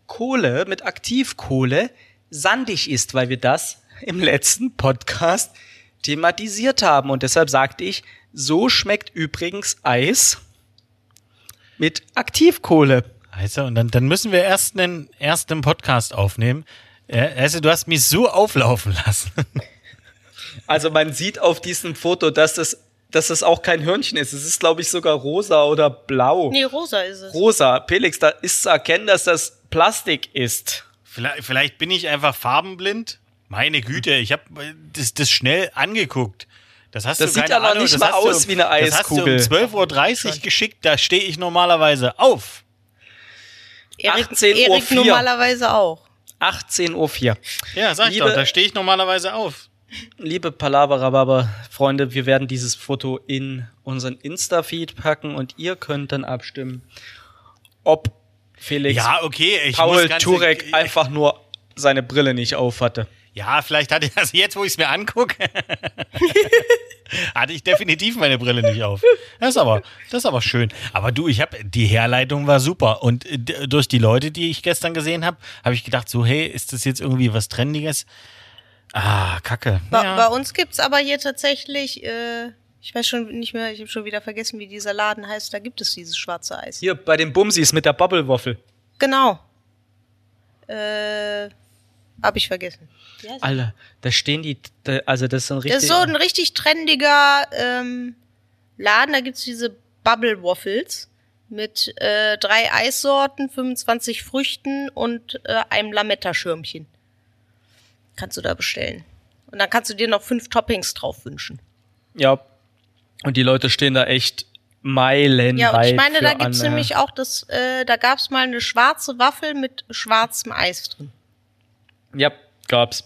Kohle, mit Aktivkohle sandig ist, weil wir das im letzten Podcast thematisiert haben. Und deshalb sagte ich, so schmeckt übrigens Eis mit Aktivkohle. Also, und dann, dann müssen wir erst einen ersten Podcast aufnehmen. Also, du hast mich so auflaufen lassen. Also man sieht auf diesem Foto, dass das, dass das auch kein Hörnchen ist. Es ist, glaube ich, sogar rosa oder blau. Nee, rosa ist es. Rosa. Felix, da ist zu erkennen, dass das Plastik ist. Vielleicht, vielleicht bin ich einfach farbenblind. Meine Güte, ich habe das, das schnell angeguckt. Das, hast Das du sieht aber Ahnung, nicht das mal du aus um- wie eine Eiskugel. Das hast du um 12.30 Uhr geschickt, da stehe ich normalerweise auf. Erik, 18 Uhr Erik 4. normalerweise auch. 18.04 Uhr. Ja, sag ich Liebe- doch, da stehe ich normalerweise auf. Liebe Palaverababa, Freunde, wir werden dieses Foto in unseren Insta-Feed packen und ihr könnt dann abstimmen, ob Felix Ja, okay, ich Paul muss ganz Turek einfach nur seine Brille nicht auf hatte. Ja, vielleicht hatte ich, also jetzt, wo ich es mir angucke, hatte ich definitiv meine Brille nicht auf. Das ist aber, das ist aber schön. Aber du, ich habe, die Herleitung war super. Und äh, durch die Leute, die ich gestern gesehen habe, habe ich gedacht, so, hey, ist das jetzt irgendwie was Trendiges? Ah, Kacke. Bei, Ja. bei uns gibt's aber hier tatsächlich, äh, ich weiß schon nicht mehr, ich habe schon wieder vergessen, wie dieser Laden heißt. Da gibt es dieses schwarze Eis. Hier bei den Bumsis mit der Bubble-Waffel. Genau. Äh, hab ich vergessen. Alter, da stehen die, da, also das ist ein Das richtig. ist so ein richtig trendiger ähm, Laden. Da gibt's diese Bubble Waffles mit äh, drei Eissorten, 25 Früchten und äh, einem Lametta-Schirmchen. Kannst du da bestellen. Und dann kannst du dir noch fünf Toppings drauf wünschen. ja. Und die Leute stehen da echt meilenweit. Ja, und ich meine, da gibt's nämlich auch das, äh, da gab's mal eine schwarze Waffel mit schwarzem Eis drin. Ja, gab's.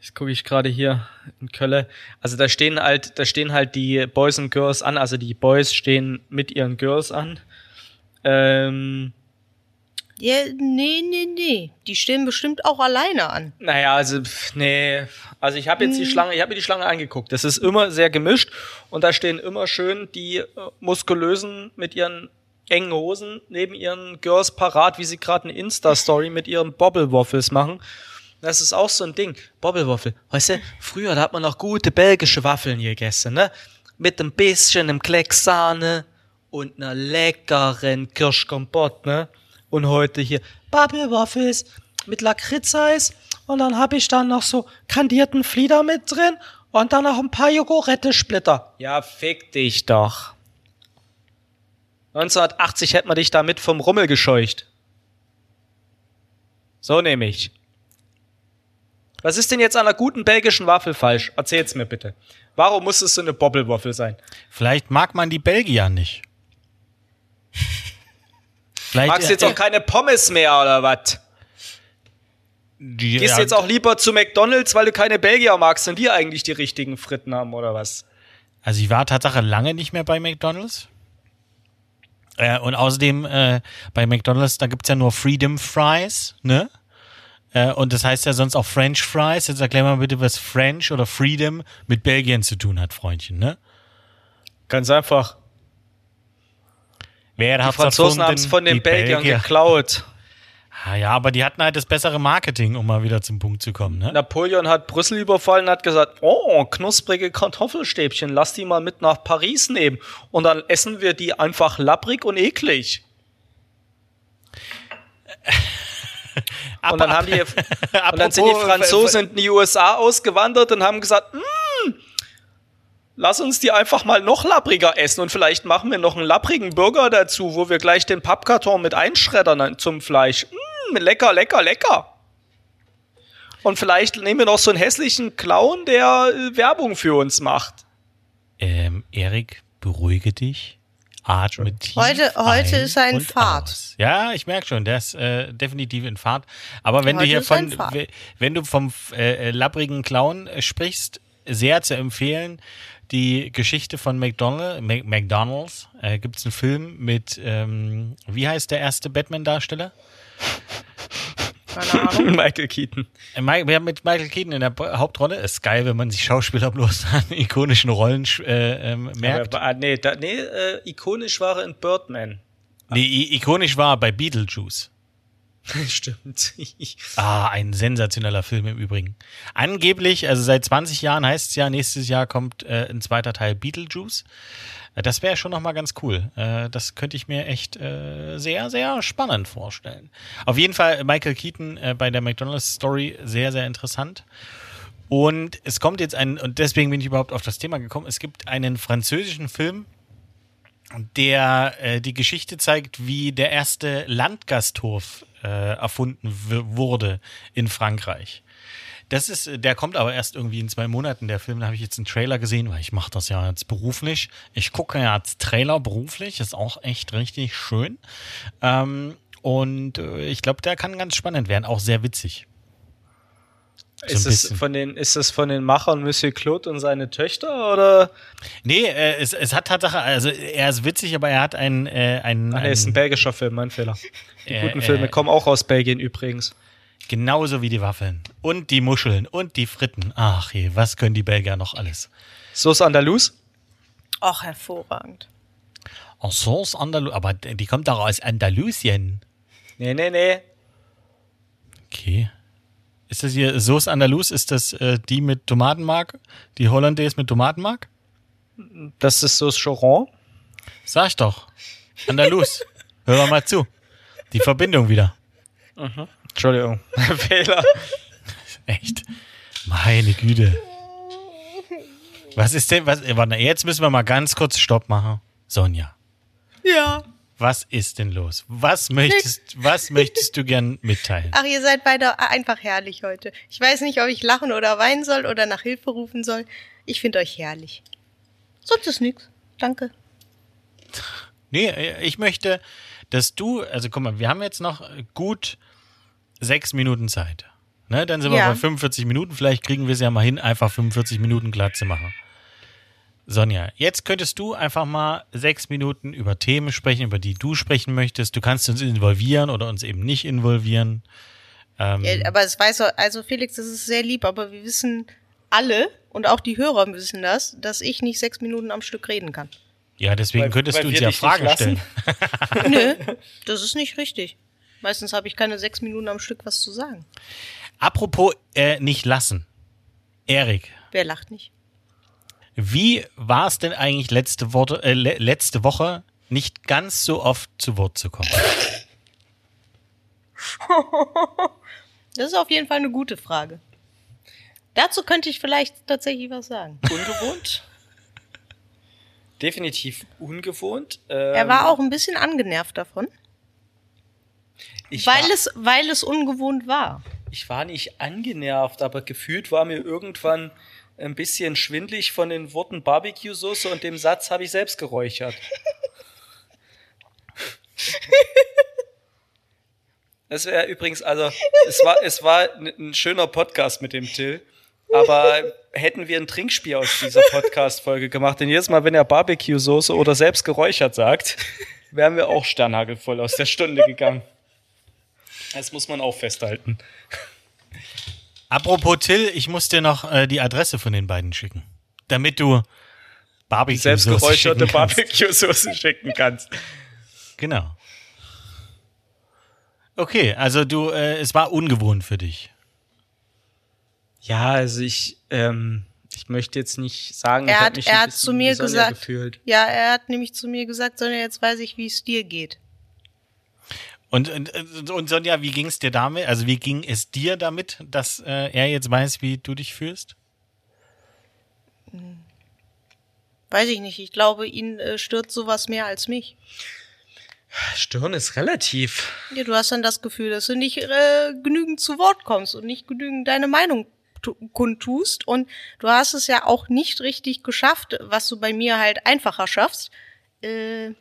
Jetzt gucke ich gerade hier in Kölle. Also da stehen halt, da stehen halt die Boys und Girls an. Also die Boys stehen mit ihren Girls an. Ähm, Ja, nee, nee, nee. Die stehen bestimmt auch alleine an. naja, also nee. Also ich habe jetzt die Schlange, ich habe mir die Schlange angeguckt. Das ist immer sehr gemischt und da stehen immer schön die äh, muskulösen mit ihren engen Hosen neben ihren Girls parat, wie sie gerade eine Insta-Story mit ihren Bobble-Waffles machen. Das ist auch so ein Ding. Bobble-Waffel. Weißt du, früher da hat man noch gute belgische Waffeln gegessen, ne? Mit ein bisschen einem Klecks Sahne und einer leckeren Kirschkompott, ne? Und heute hier Bubble-Waffels mit Lakritzeis und dann habe ich dann noch so kandierten Flieder mit drin und dann noch ein paar Jogurette-Splitter. Ja, fick dich doch. 1980 hätte man dich damit vom Rummel gescheucht. So nehme ich. Was ist denn jetzt an einer guten belgischen Waffel falsch? Erzähl's mir bitte. Warum muss es so eine Bobbelwaffel sein? Vielleicht mag man die Belgier nicht. Vielleicht Magst du jetzt auch keine Pommes mehr oder was? die, Gehst ja, du jetzt auch lieber zu McDonalds, weil du keine Belgier magst und die eigentlich die richtigen Fritten haben oder was? Also ich war Tatsache lange nicht mehr bei McDonalds. Äh, und außerdem äh, bei McDonalds, da gibt's ja nur Freedom Fries, ne? Äh, und das heißt ja sonst auch French Fries. Jetzt erklär mal bitte, was French oder Freedom mit Belgien zu tun hat, Freundchen, ne? Ganz einfach. Wer Die Franzosen haben es von den Belgiern Belgier. geklaut. Ah, ja, aber die hatten halt das bessere Marketing, um mal wieder zum Punkt zu kommen, ne? Napoleon hat Brüssel überfallen und hat gesagt, oh, knusprige Kartoffelstäbchen, lass die mal mit nach Paris nehmen. Und dann essen wir die einfach labbrig und eklig. Und dann haben die, und dann sind die Franzosen in die USA ausgewandert und haben gesagt, "Mm, lass uns die einfach mal noch labbriger essen und vielleicht machen wir noch einen labbrigen Burger dazu, wo wir gleich den Pappkarton mit einschreddern zum Fleisch. Mm, lecker, lecker, lecker. Und vielleicht nehmen wir noch so einen hässlichen Clown, der äh, Werbung für uns macht. Ähm, Erik, beruhige dich. Atme tief Heute- heute ein ist er in und Fahrt. Aus. Ja, ich merke schon, der ist äh, definitiv in Fahrt. Aber wenn du Heute hier ist er von, wenn du vom äh, äh, labbrigen Clown sprichst, sehr zu empfehlen, die Geschichte von McDonald, McDonald's. Äh, Gibt es einen Film mit, ähm, wie heißt der erste Batman-Darsteller? Keine Ahnung. Michael Keaton. Wir haben mit Michael Keaton in der Hauptrolle. Ist geil, wenn man sich Schauspieler bloß an ikonischen Rollen äh, ähm, merkt. Aber, ah, nee, da, nee äh, ikonisch war er in Birdman. Nee, ikonisch war er bei Beetlejuice. Stimmt. Ah, ein sensationeller Film im Übrigen. Angeblich, also seit 20 Jahren heißt es ja, nächstes Jahr kommt äh, ein zweiter Teil Beetlejuice. Äh, Das wäre schon nochmal ganz cool. Äh, das könnte ich mir echt äh, sehr, sehr spannend vorstellen. Auf jeden Fall Michael Keaton äh, bei der McDonald's Story sehr, sehr interessant. Und es kommt jetzt ein, und deswegen bin ich überhaupt auf das Thema gekommen, es gibt einen französischen Film, der äh, die Geschichte zeigt, wie der erste Landgasthof äh, erfunden wurde in Frankreich. Das ist, der kommt aber erst irgendwie in zwei Monaten. Der Film, da habe ich jetzt einen Trailer gesehen, weil ich mache das ja jetzt beruflich. Ich gucke ja als Trailer beruflich, ist auch echt richtig schön. Ähm, und äh, ich glaube, der kann ganz spannend werden, auch sehr witzig. So Ist, es von den, ist das von den Machern Monsieur Claude und seine Töchter oder? Nee, äh, es, es hat Tatsache, also er ist witzig, aber er hat einen, äh, einen, Ach nee, ist ein belgischer Film, mein Fehler. Die Äh, guten äh, Filme kommen auch aus Belgien übrigens. genauso wie die Waffeln und die Muscheln und die Fritten. Ach je, was können die Belgier noch alles? Sauce Andalus? Ach, hervorragend. En Sauce Andalus, aber die kommt doch aus Andalusien. Nee, nee, nee. Okay. Ist das hier Sauce Andalus? Ist das äh, die mit Tomatenmark? Die Hollandaise mit Tomatenmark? Das ist Sauce Choron. Sag ich doch. Andalus. Hör doch mal zu. Die Verbindung wieder. Entschuldigung. Fehler. Echt. Meine Güte. Was ist denn, was, warte, jetzt müssen wir mal ganz kurz Stopp machen. Sonja, Ja. was ist denn los? Was möchtest, was möchtest du gern mitteilen? Ach, ihr seid beide einfach herrlich heute. Ich weiß nicht, ob ich lachen oder weinen soll oder nach Hilfe rufen soll. Ich finde euch herrlich. Sonst ist nix. Danke. Nee, ich möchte, dass du, also guck mal, wir haben jetzt noch gut sechs Minuten Zeit. Ne, dann sind Ja. wir bei 45 Minuten. Vielleicht kriegen wir es ja mal hin, einfach 45 Minuten glatt zu machen. Sonja, jetzt könntest du einfach mal sechs Minuten über Themen sprechen, über die du sprechen möchtest. Du kannst uns involvieren oder uns eben nicht involvieren. Ähm, Ja, aber es weiß also Felix, das ist sehr lieb, aber wir wissen alle und auch die Hörer wissen das, dass ich nicht sechs Minuten am Stück reden kann. Ja, deswegen Weil- könntest weil du uns ja Fragen stellen. Nö, das ist nicht richtig. Meistens habe ich keine sechs Minuten am Stück was zu sagen. Apropos äh, nicht lassen. Erik, Wer lacht nicht? wie war es denn eigentlich letzte, Worte, äh, le letzte Woche nicht ganz so oft zu Wort zu kommen? Das ist auf jeden Fall eine gute Frage. Dazu könnte ich vielleicht tatsächlich was sagen. Ungewohnt. Definitiv ungewohnt. Er Ähm, war auch ein bisschen angenervt davon, weil war, es, weil es ungewohnt war. ich war nicht angenervt, aber gefühlt war mir irgendwann ein bisschen schwindlig von den Worten Barbecue-Soße und dem Satz habe ich selbst geräuchert. Das wäre übrigens, also es war, es war ein schöner Podcast mit dem Till, aber hätten wir ein Trinkspiel aus dieser Podcast-Folge gemacht, denn jedes Mal, wenn er Barbecue-Soße oder selbst geräuchert sagt, wären wir auch sternhagelvoll aus der Stunde gegangen. Das muss man auch festhalten. Apropos Till, ich muss dir noch äh, die Adresse von den beiden schicken. Damit du Barbecue selbst geräucherte schicken kannst. Barbecue-Soße schicken kannst. Genau. Okay, also du, äh, es war ungewohnt für dich. Ja, also ich, ähm, ich möchte jetzt nicht sagen, Er ich hat, mich er hat zu mir gesagt, gefühlt. ja, er hat nämlich zu mir gesagt, Sonja, jetzt weiß ich, wie es dir geht. Und, und, und Sonja, wie ging es dir damit? Also wie ging es dir damit, dass äh, er jetzt weiß, wie du dich fühlst? Weiß ich nicht. Ich glaube, ihn äh, stört sowas mehr als mich. Stören ist relativ. Ja, du hast dann das Gefühl, dass du nicht äh, genügend zu Wort kommst und nicht genügend deine Meinung kundtust. Und du hast es ja auch nicht richtig geschafft, was du bei mir halt einfacher schaffst, äh,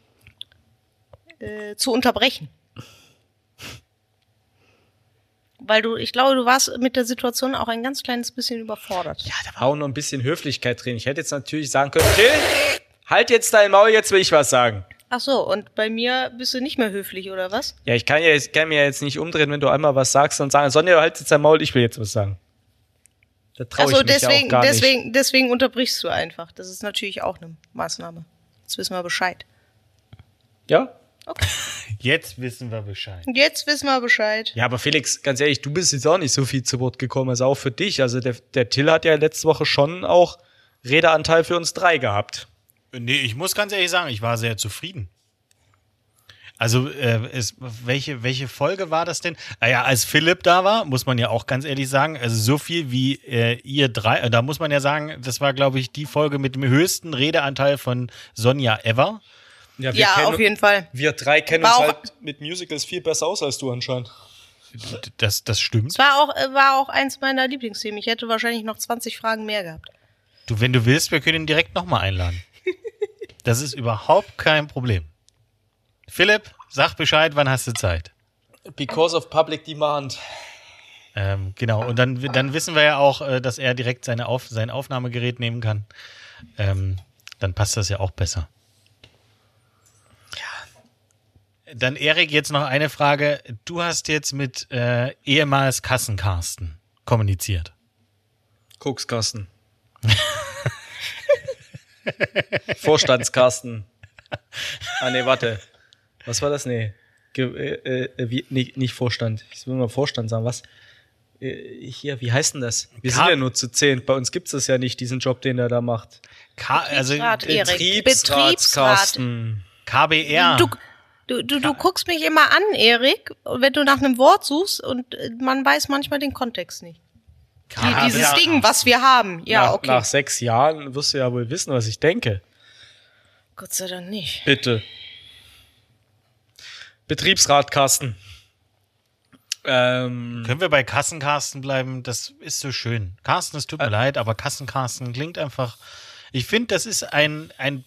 äh, zu unterbrechen. Weil du, ich glaube, du warst mit der Situation auch ein ganz kleines bisschen überfordert. Ja, da war auch noch ein bisschen Höflichkeit drin. Ich hätte jetzt natürlich sagen können, Till, halt jetzt dein Maul, jetzt will ich was sagen. Ach so, und bei mir bist du nicht mehr höflich, oder was? Ja, ich kann ja jetzt, kann mir ja jetzt nicht umdrehen, wenn du einmal was sagst und sagen, Sonja, halt jetzt dein Maul, ich will jetzt was sagen. Da traue Achso, ich mich ja deswegen, auch gar nicht. deswegen, deswegen unterbrichst du einfach. Das ist natürlich auch eine Maßnahme. Jetzt wissen wir Bescheid. Ja? Jetzt wissen wir Bescheid. Jetzt wissen wir Bescheid. Ja, aber Felix, ganz ehrlich, du bist jetzt auch nicht so viel zu Wort gekommen, also auch für dich. Also der, der Till hat ja letzte Woche schon auch Redeanteil für uns drei gehabt. Nee, ich muss ganz ehrlich sagen, ich war sehr zufrieden. Also, äh, es, welche, welche Folge war das denn? Ah ja, als Philipp da war, muss man ja auch ganz ehrlich sagen, also so viel wie äh, ihr drei, da muss man ja sagen, das war, glaube ich, die Folge mit dem höchsten Redeanteil von Sonja ever. wir Ja, auf jeden Fall. Wir drei kennen War uns halt mit Musicals viel besser aus als du anscheinend. Das, das stimmt. Es war auch, äh, war auch eins meiner Lieblingsthemen. Ich hätte wahrscheinlich noch 20 Fragen mehr gehabt. Du, wenn du willst, wir können ihn direkt nochmal einladen. Das ist überhaupt kein Problem. Philipp, sag Bescheid, wann hast du Zeit? Because of public demand. Ähm, genau, und dann, dann wissen wir ja auch, äh, dass er direkt seine Auf, sein Aufnahmegerät nehmen kann. Ähm, dann passt das ja auch besser. Ja. Dann, Erik, jetzt noch eine Frage. Du hast jetzt mit äh, ehemals Kassenkarsten kommuniziert. Kokskasten. Vorstandskasten. Ah, nee, warte. Was war das? Nee. Ge äh, äh, wie, nee, nicht Vorstand. Ich will mal Vorstand sagen. Was? Äh, hier, wie heißt denn das? Wir Ka- sind ja nur zu zehn. Bei uns gibt's das ja nicht, diesen Job, den er da macht. K also Betriebsrat. KBR. Du, du, du, du guckst mich immer an, Erik, wenn du nach einem Wort suchst und äh, man weiß manchmal den Kontext nicht. Die, KBR. dieses Ding, was wir haben. Ja, nach, okay. nach sechs Jahren wirst du ja wohl wissen, was ich denke. Gott sei Dank nicht. Bitte. Betriebsratkasten. Ähm, Können wir bei Kassenkarsten bleiben? Das ist so schön. Carsten, es tut mir leid, aber Kassenkarsten klingt einfach. Ich finde, das ist ein, ein,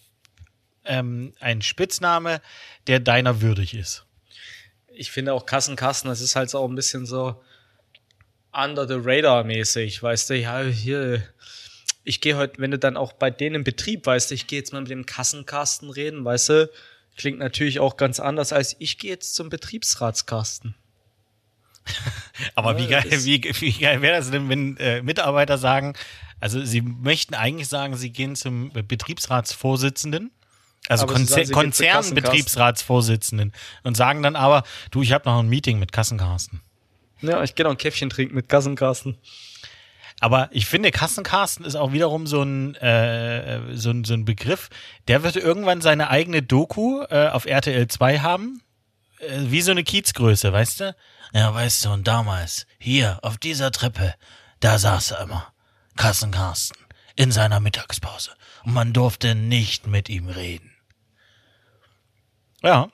ähm, ein Spitzname, der deiner würdig ist. ich finde auch Kassenkasten, das ist halt so auch ein bisschen so. under the radar mäßig, weißt du, ja, hier, ich gehe heute, wenn du dann auch bei denen im Betrieb, weißt du, ich gehe jetzt mal mit dem Kassenkasten reden, weißt du, klingt natürlich auch ganz anders als ich gehe jetzt zum Betriebsratskasten. Aber wie Ja, geil, das- wie, wie geil wäre das denn, wenn äh, Mitarbeiter sagen, also sie möchten eigentlich sagen, sie gehen zum Betriebsratsvorsitzenden, also Konzer sie Konzernbetriebsratsvorsitzenden und sagen dann aber, du, ich habe noch ein Meeting mit Kassenkarsten. Ja, ich gehe noch ein Käffchen trinken mit Kassenkasten. Aber ich finde, Kassenkarsten ist auch wiederum so ein, äh, so ein, so ein Begriff, der wird irgendwann seine eigene Doku äh, auf RTL 2 haben, äh, wie so eine Kiezgröße, weißt du? Ja, weißt du, und damals, hier, auf dieser Treppe, da saß er immer, Kassenkarsten, in seiner Mittagspause. Und man durfte nicht mit ihm reden. Ja,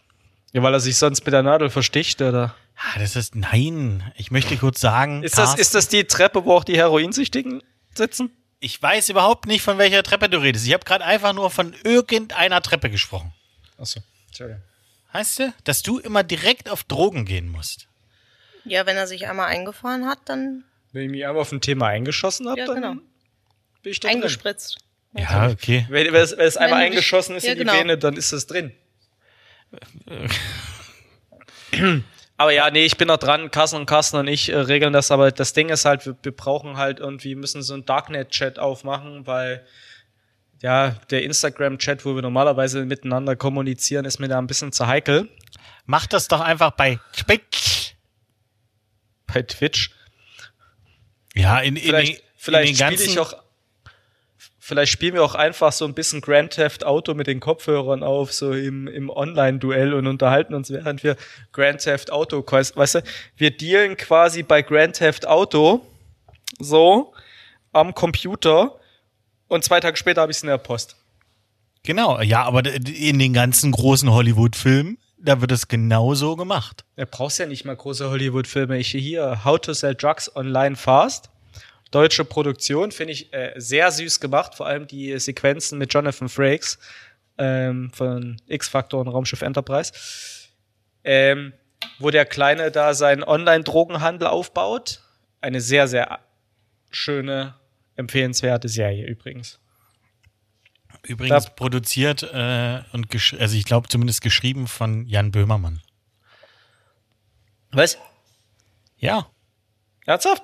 Ja, weil er sich sonst mit der Nadel versticht, oder? Ah, das ist, nein, ich möchte kurz sagen, Ist das, Carsten- ist das die Treppe, wo auch die Heroinsüchtigen sitzen? ich weiß überhaupt nicht, von welcher Treppe du redest. Ich habe gerade einfach nur von irgendeiner Treppe gesprochen. Achso, Entschuldigung. Heißt du, dass du immer direkt auf Drogen gehen musst? Ja, wenn er sich einmal eingefahren hat, dann Wenn ich mich einmal auf ein Thema eingeschossen habe, ja, dann genau. bin ich da drin. Eingespritzt. Ja, okay. Wenn, wenn, es, wenn es einmal Wenn eingeschossen ist ja, in die genau. Vene, dann ist es drin. aber ja, nee, ich bin noch dran. Carsten und Carsten und ich äh, regeln das, aber das Ding ist halt, wir, wir brauchen halt irgendwie, müssen so einen Darknet-Chat aufmachen, weil ja, der Instagram-Chat, wo wir normalerweise miteinander kommunizieren, ist mir da ein bisschen zu heikel. Mach das doch einfach bei Twitch. Bei Twitch. Ja, in, in, Vielleicht, den, vielleicht in den spiele ganzen, ich auch, vielleicht spielen wir auch einfach so ein bisschen Grand Theft Auto mit den Kopfhörern auf, so im, im Online-Duell und unterhalten uns, während wir Grand Theft Auto, quasi- weißt du, wir dealen quasi bei Grand Theft Auto so am Computer und zwei Tage später habe ich es in der Post. Genau, ja, aber in den ganzen großen Hollywood-Filmen, da wird es genauso gemacht. Du brauchst ja nicht mal große Hollywood-Filme. Ich hier, How to Sell Drugs Online Fast. Deutsche Produktion, finde ich äh, sehr süß gemacht. Vor allem die Sequenzen mit Jonathan Frakes ähm, von X-Factor und Raumschiff Enterprise. Ähm, wo der Kleine da seinen Online-Drogenhandel aufbaut. Eine sehr, sehr schöne, empfehlenswerte Serie übrigens. Übrigens Da- produziert äh, und also ich glaube zumindest geschrieben von Jan Böhmermann. Was? Ja, Ernsthaft?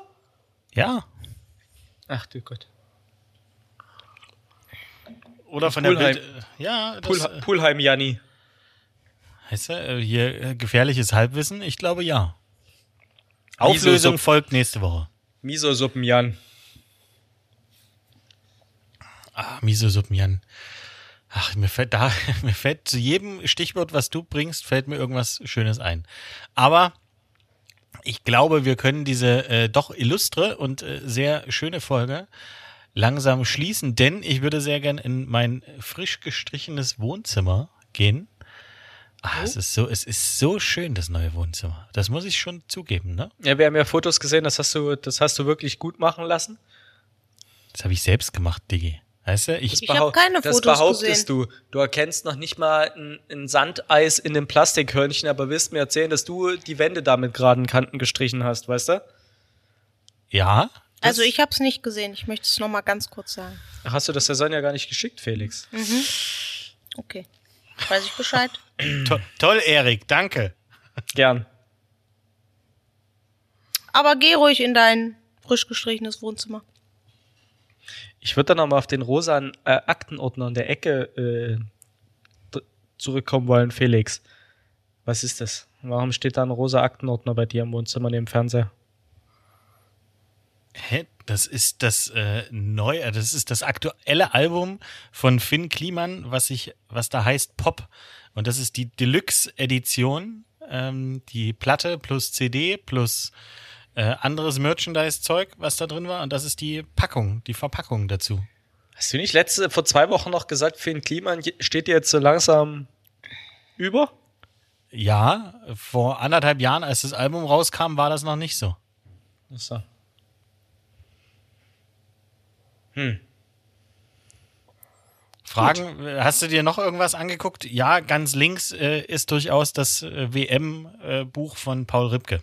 ja. Ach du Gott. Oder von der Pulheim. Bild. äh, Ja, das Pul äh, Pulheim Janni. heißt ja, äh, hier äh, gefährliches Halbwissen. Ich glaube ja. Auflösung folgt nächste Woche. Miso-Suppen Jan. Ah, Miso-Suppen, Jan. Ach, mir fällt da, mir fällt zu jedem Stichwort, was du bringst, fällt mir irgendwas Schönes ein. Aber ich glaube, wir können diese äh, doch illustre und äh, sehr schöne Folge langsam schließen, denn ich würde sehr gern in mein frisch gestrichenes Wohnzimmer gehen. Ah, es ist so, es ist so schön, das neue Wohnzimmer. Das muss ich schon zugeben, ne? Ja, wir haben ja Fotos gesehen, das hast du, das hast du wirklich gut machen lassen. Das habe ich selbst gemacht, Digi. Weißt du, ich, Ich hab keine das Fotos behauptest du. Du erkennst noch nicht mal ein, ein Sandeis in dem Plastikhörnchen, aber willst mir erzählen, dass du die Wände da mit geraden Kanten gestrichen hast, weißt du? ja. das- Also ich habe es nicht gesehen. Ich möchte es noch mal ganz kurz sagen. Ach, Hast du das der Sonja gar nicht geschickt, Felix? Okay. Weiß ich Bescheid. To toll, Erik, danke. Gern. Aber geh ruhig in dein frisch gestrichenes Wohnzimmer. Ich würde dann noch mal auf den rosanen äh, Aktenordner in der Ecke äh, zurückkommen wollen, Felix. Was ist das? Warum steht da ein rosa Aktenordner bei dir im Wohnzimmer neben dem Fernseher? Hä? Das ist das äh, neue, das ist das aktuelle Album von Finn Kliman, was sich, was da heißt Pop. Und das ist die Deluxe-Edition, ähm, die Platte plus CD plus äh, anderes Merchandise-Zeug, was da drin war. Und das ist die Packung, die Verpackung dazu. Hast du nicht letzte, vor zwei Wochen noch gesagt, Finn Kliman steht dir jetzt so langsam über? Ja, vor anderthalb Jahren, als das Album rauskam, war das noch nicht so. Achso. Fragen, äh, hast du dir noch irgendwas angeguckt? Ja, ganz links äh, ist durchaus das äh, WM-Buch von Paul Ripke.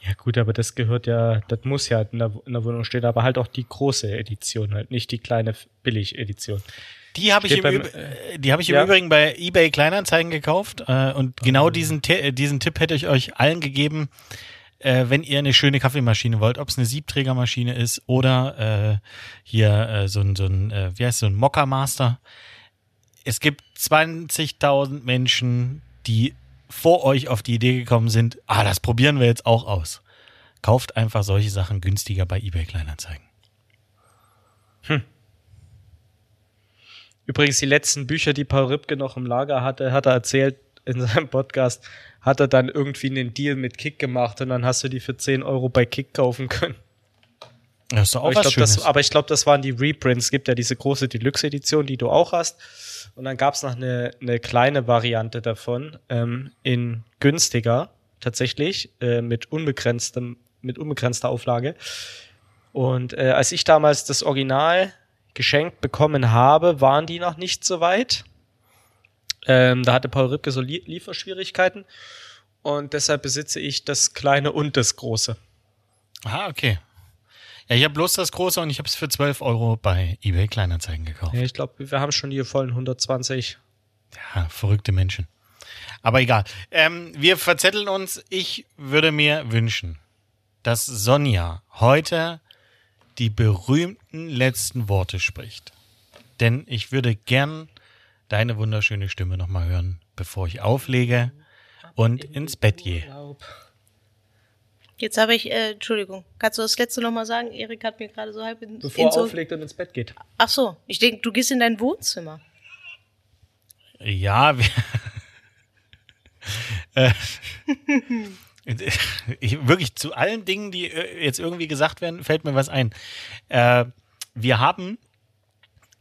Ja gut, aber das gehört ja, das muss ja in der, in der Wohnung stehen, aber halt auch die große Edition halt, nicht die kleine Billig-Edition. Die habe ich, im, beim- äh, die hab ich im ja? Übrigen bei eBay Kleinanzeigen gekauft äh, und genau diesen, Ti- äh, diesen Tipp hätte ich euch allen gegeben, äh, wenn ihr eine schöne Kaffeemaschine wollt, ob es eine Siebträgermaschine ist oder äh, hier äh, so ein, so ein wie heißt so ein Mokka Master. Es gibt 20.000 Menschen, die vor euch auf die Idee gekommen sind, ah, das probieren wir jetzt auch aus. Kauft einfach solche Sachen günstiger bei eBay Kleinanzeigen. Übrigens, die letzten Bücher, die Paul Ripke noch im Lager hatte, hat er erzählt in seinem Podcast, hat er dann irgendwie einen Deal mit Kick gemacht und dann hast du die für 10 Euro bei Kick kaufen können. Das ist doch auch Aber ich was glaube, Schönes. das, aber ich glaube, das waren die Reprints. Es gibt ja diese große Deluxe-Edition, die du auch hast. Und dann gab es noch eine, eine kleine Variante davon, ähm, in günstiger, tatsächlich, äh, mit unbegrenztem, mit unbegrenzter Auflage. Und äh, als ich damals das Original geschenkt bekommen habe, waren die noch nicht so weit. Ähm, da hatte Paul Ripke so Lie Lieferschwierigkeiten. Und deshalb besitze ich das kleine und das große. Ah, okay. Ja, ich habe bloß das große und ich habe es für 12 Euro bei eBay Kleinanzeigen gekauft. Ja, ich glaube, wir haben schon die vollen 120. Ja, verrückte Menschen. Aber egal. Ähm, wir verzetteln uns. Ich würde mir wünschen, dass Sonja heute die berühmten letzten Worte spricht. Denn ich würde gern deine wunderschöne Stimme nochmal hören, bevor ich auflege und ins Bett gehe. Jetzt habe ich, äh, Entschuldigung, kannst du das letzte nochmal sagen? Erik hat mir gerade so halb in, Bevor in er auflegt und ins Bett geht. Ach so, ich denke, du gehst in dein Wohnzimmer. Ja, wir, äh, ich, wirklich zu allen Dingen, die äh, jetzt irgendwie gesagt werden, fällt mir was ein. Äh, wir haben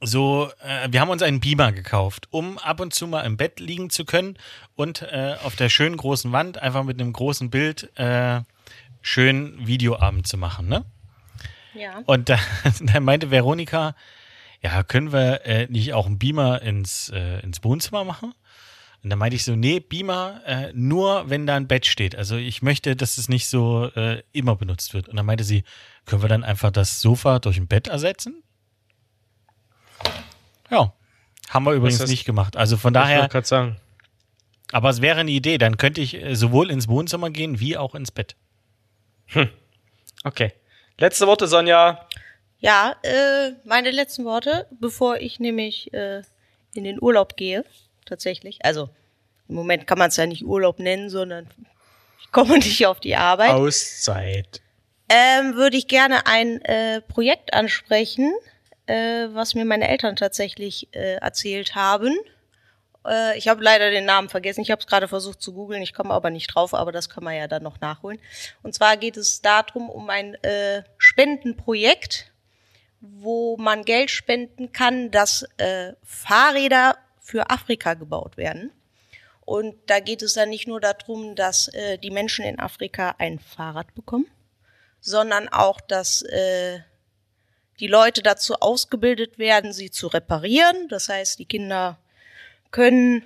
so, äh, wir haben uns einen Beamer gekauft, um ab und zu mal im Bett liegen zu können und äh, auf der schönen großen Wand einfach mit einem großen Bild äh, schön Videoabend zu machen, ne? Ja. Und da, da meinte Veronika, ja, können wir äh, nicht auch einen Beamer ins, äh, ins Wohnzimmer machen? Und dann meinte ich so, nee, Beamer äh, nur, wenn da ein Bett steht. Also ich möchte, dass es nicht so äh, immer benutzt wird. Und dann meinte sie, können wir dann einfach das Sofa durch ein Bett ersetzen? Ja, haben wir übrigens heißt- nicht gemacht. Also von Ich daher, wollte gerade sagen. aber es wäre eine Idee. Dann könnte ich äh, sowohl ins Wohnzimmer gehen, wie auch ins Bett. Okay. Letzte Worte, Sonja. Ja, äh, meine letzten Worte, bevor ich nämlich äh, in den Urlaub gehe, tatsächlich. Also im Moment kann man es ja nicht Urlaub nennen, sondern ich komme nicht auf die Arbeit. Auszeit. Ähm, würde ich gerne ein äh, Projekt ansprechen, äh, was mir meine Eltern tatsächlich äh, erzählt haben. Äh, ich habe leider den Namen vergessen. Ich habe es gerade versucht zu googeln. Ich komme aber nicht drauf, aber das kann man ja dann noch nachholen. Und zwar geht es darum, um ein äh, Spendenprojekt, wo man Geld spenden kann, dass äh, Fahrräder für Afrika gebaut werden. Und da geht es dann nicht nur darum, dass äh, die Menschen in Afrika ein Fahrrad bekommen, sondern auch, dass äh, die Leute dazu ausgebildet werden, sie zu reparieren. Das heißt, die Kinder können,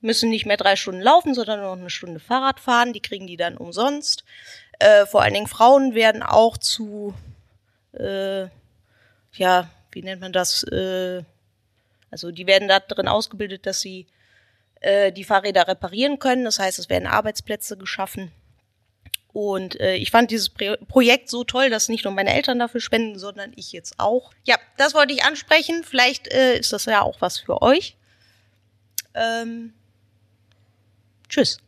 müssen nicht mehr drei Stunden laufen, sondern nur noch eine Stunde Fahrrad fahren. Die kriegen die dann umsonst. Äh, vor allen Dingen Frauen werden auch zu, äh, ja, wie nennt man das? Äh, also die werden da drin ausgebildet, dass sie äh, die Fahrräder reparieren können. Das heißt, es werden Arbeitsplätze geschaffen. Und äh, ich fand dieses Pro Projekt so toll, dass nicht nur meine Eltern dafür spenden, sondern ich jetzt auch. Ja, das wollte ich ansprechen. Vielleicht äh, ist das ja auch was für euch. Ähm, tschüss.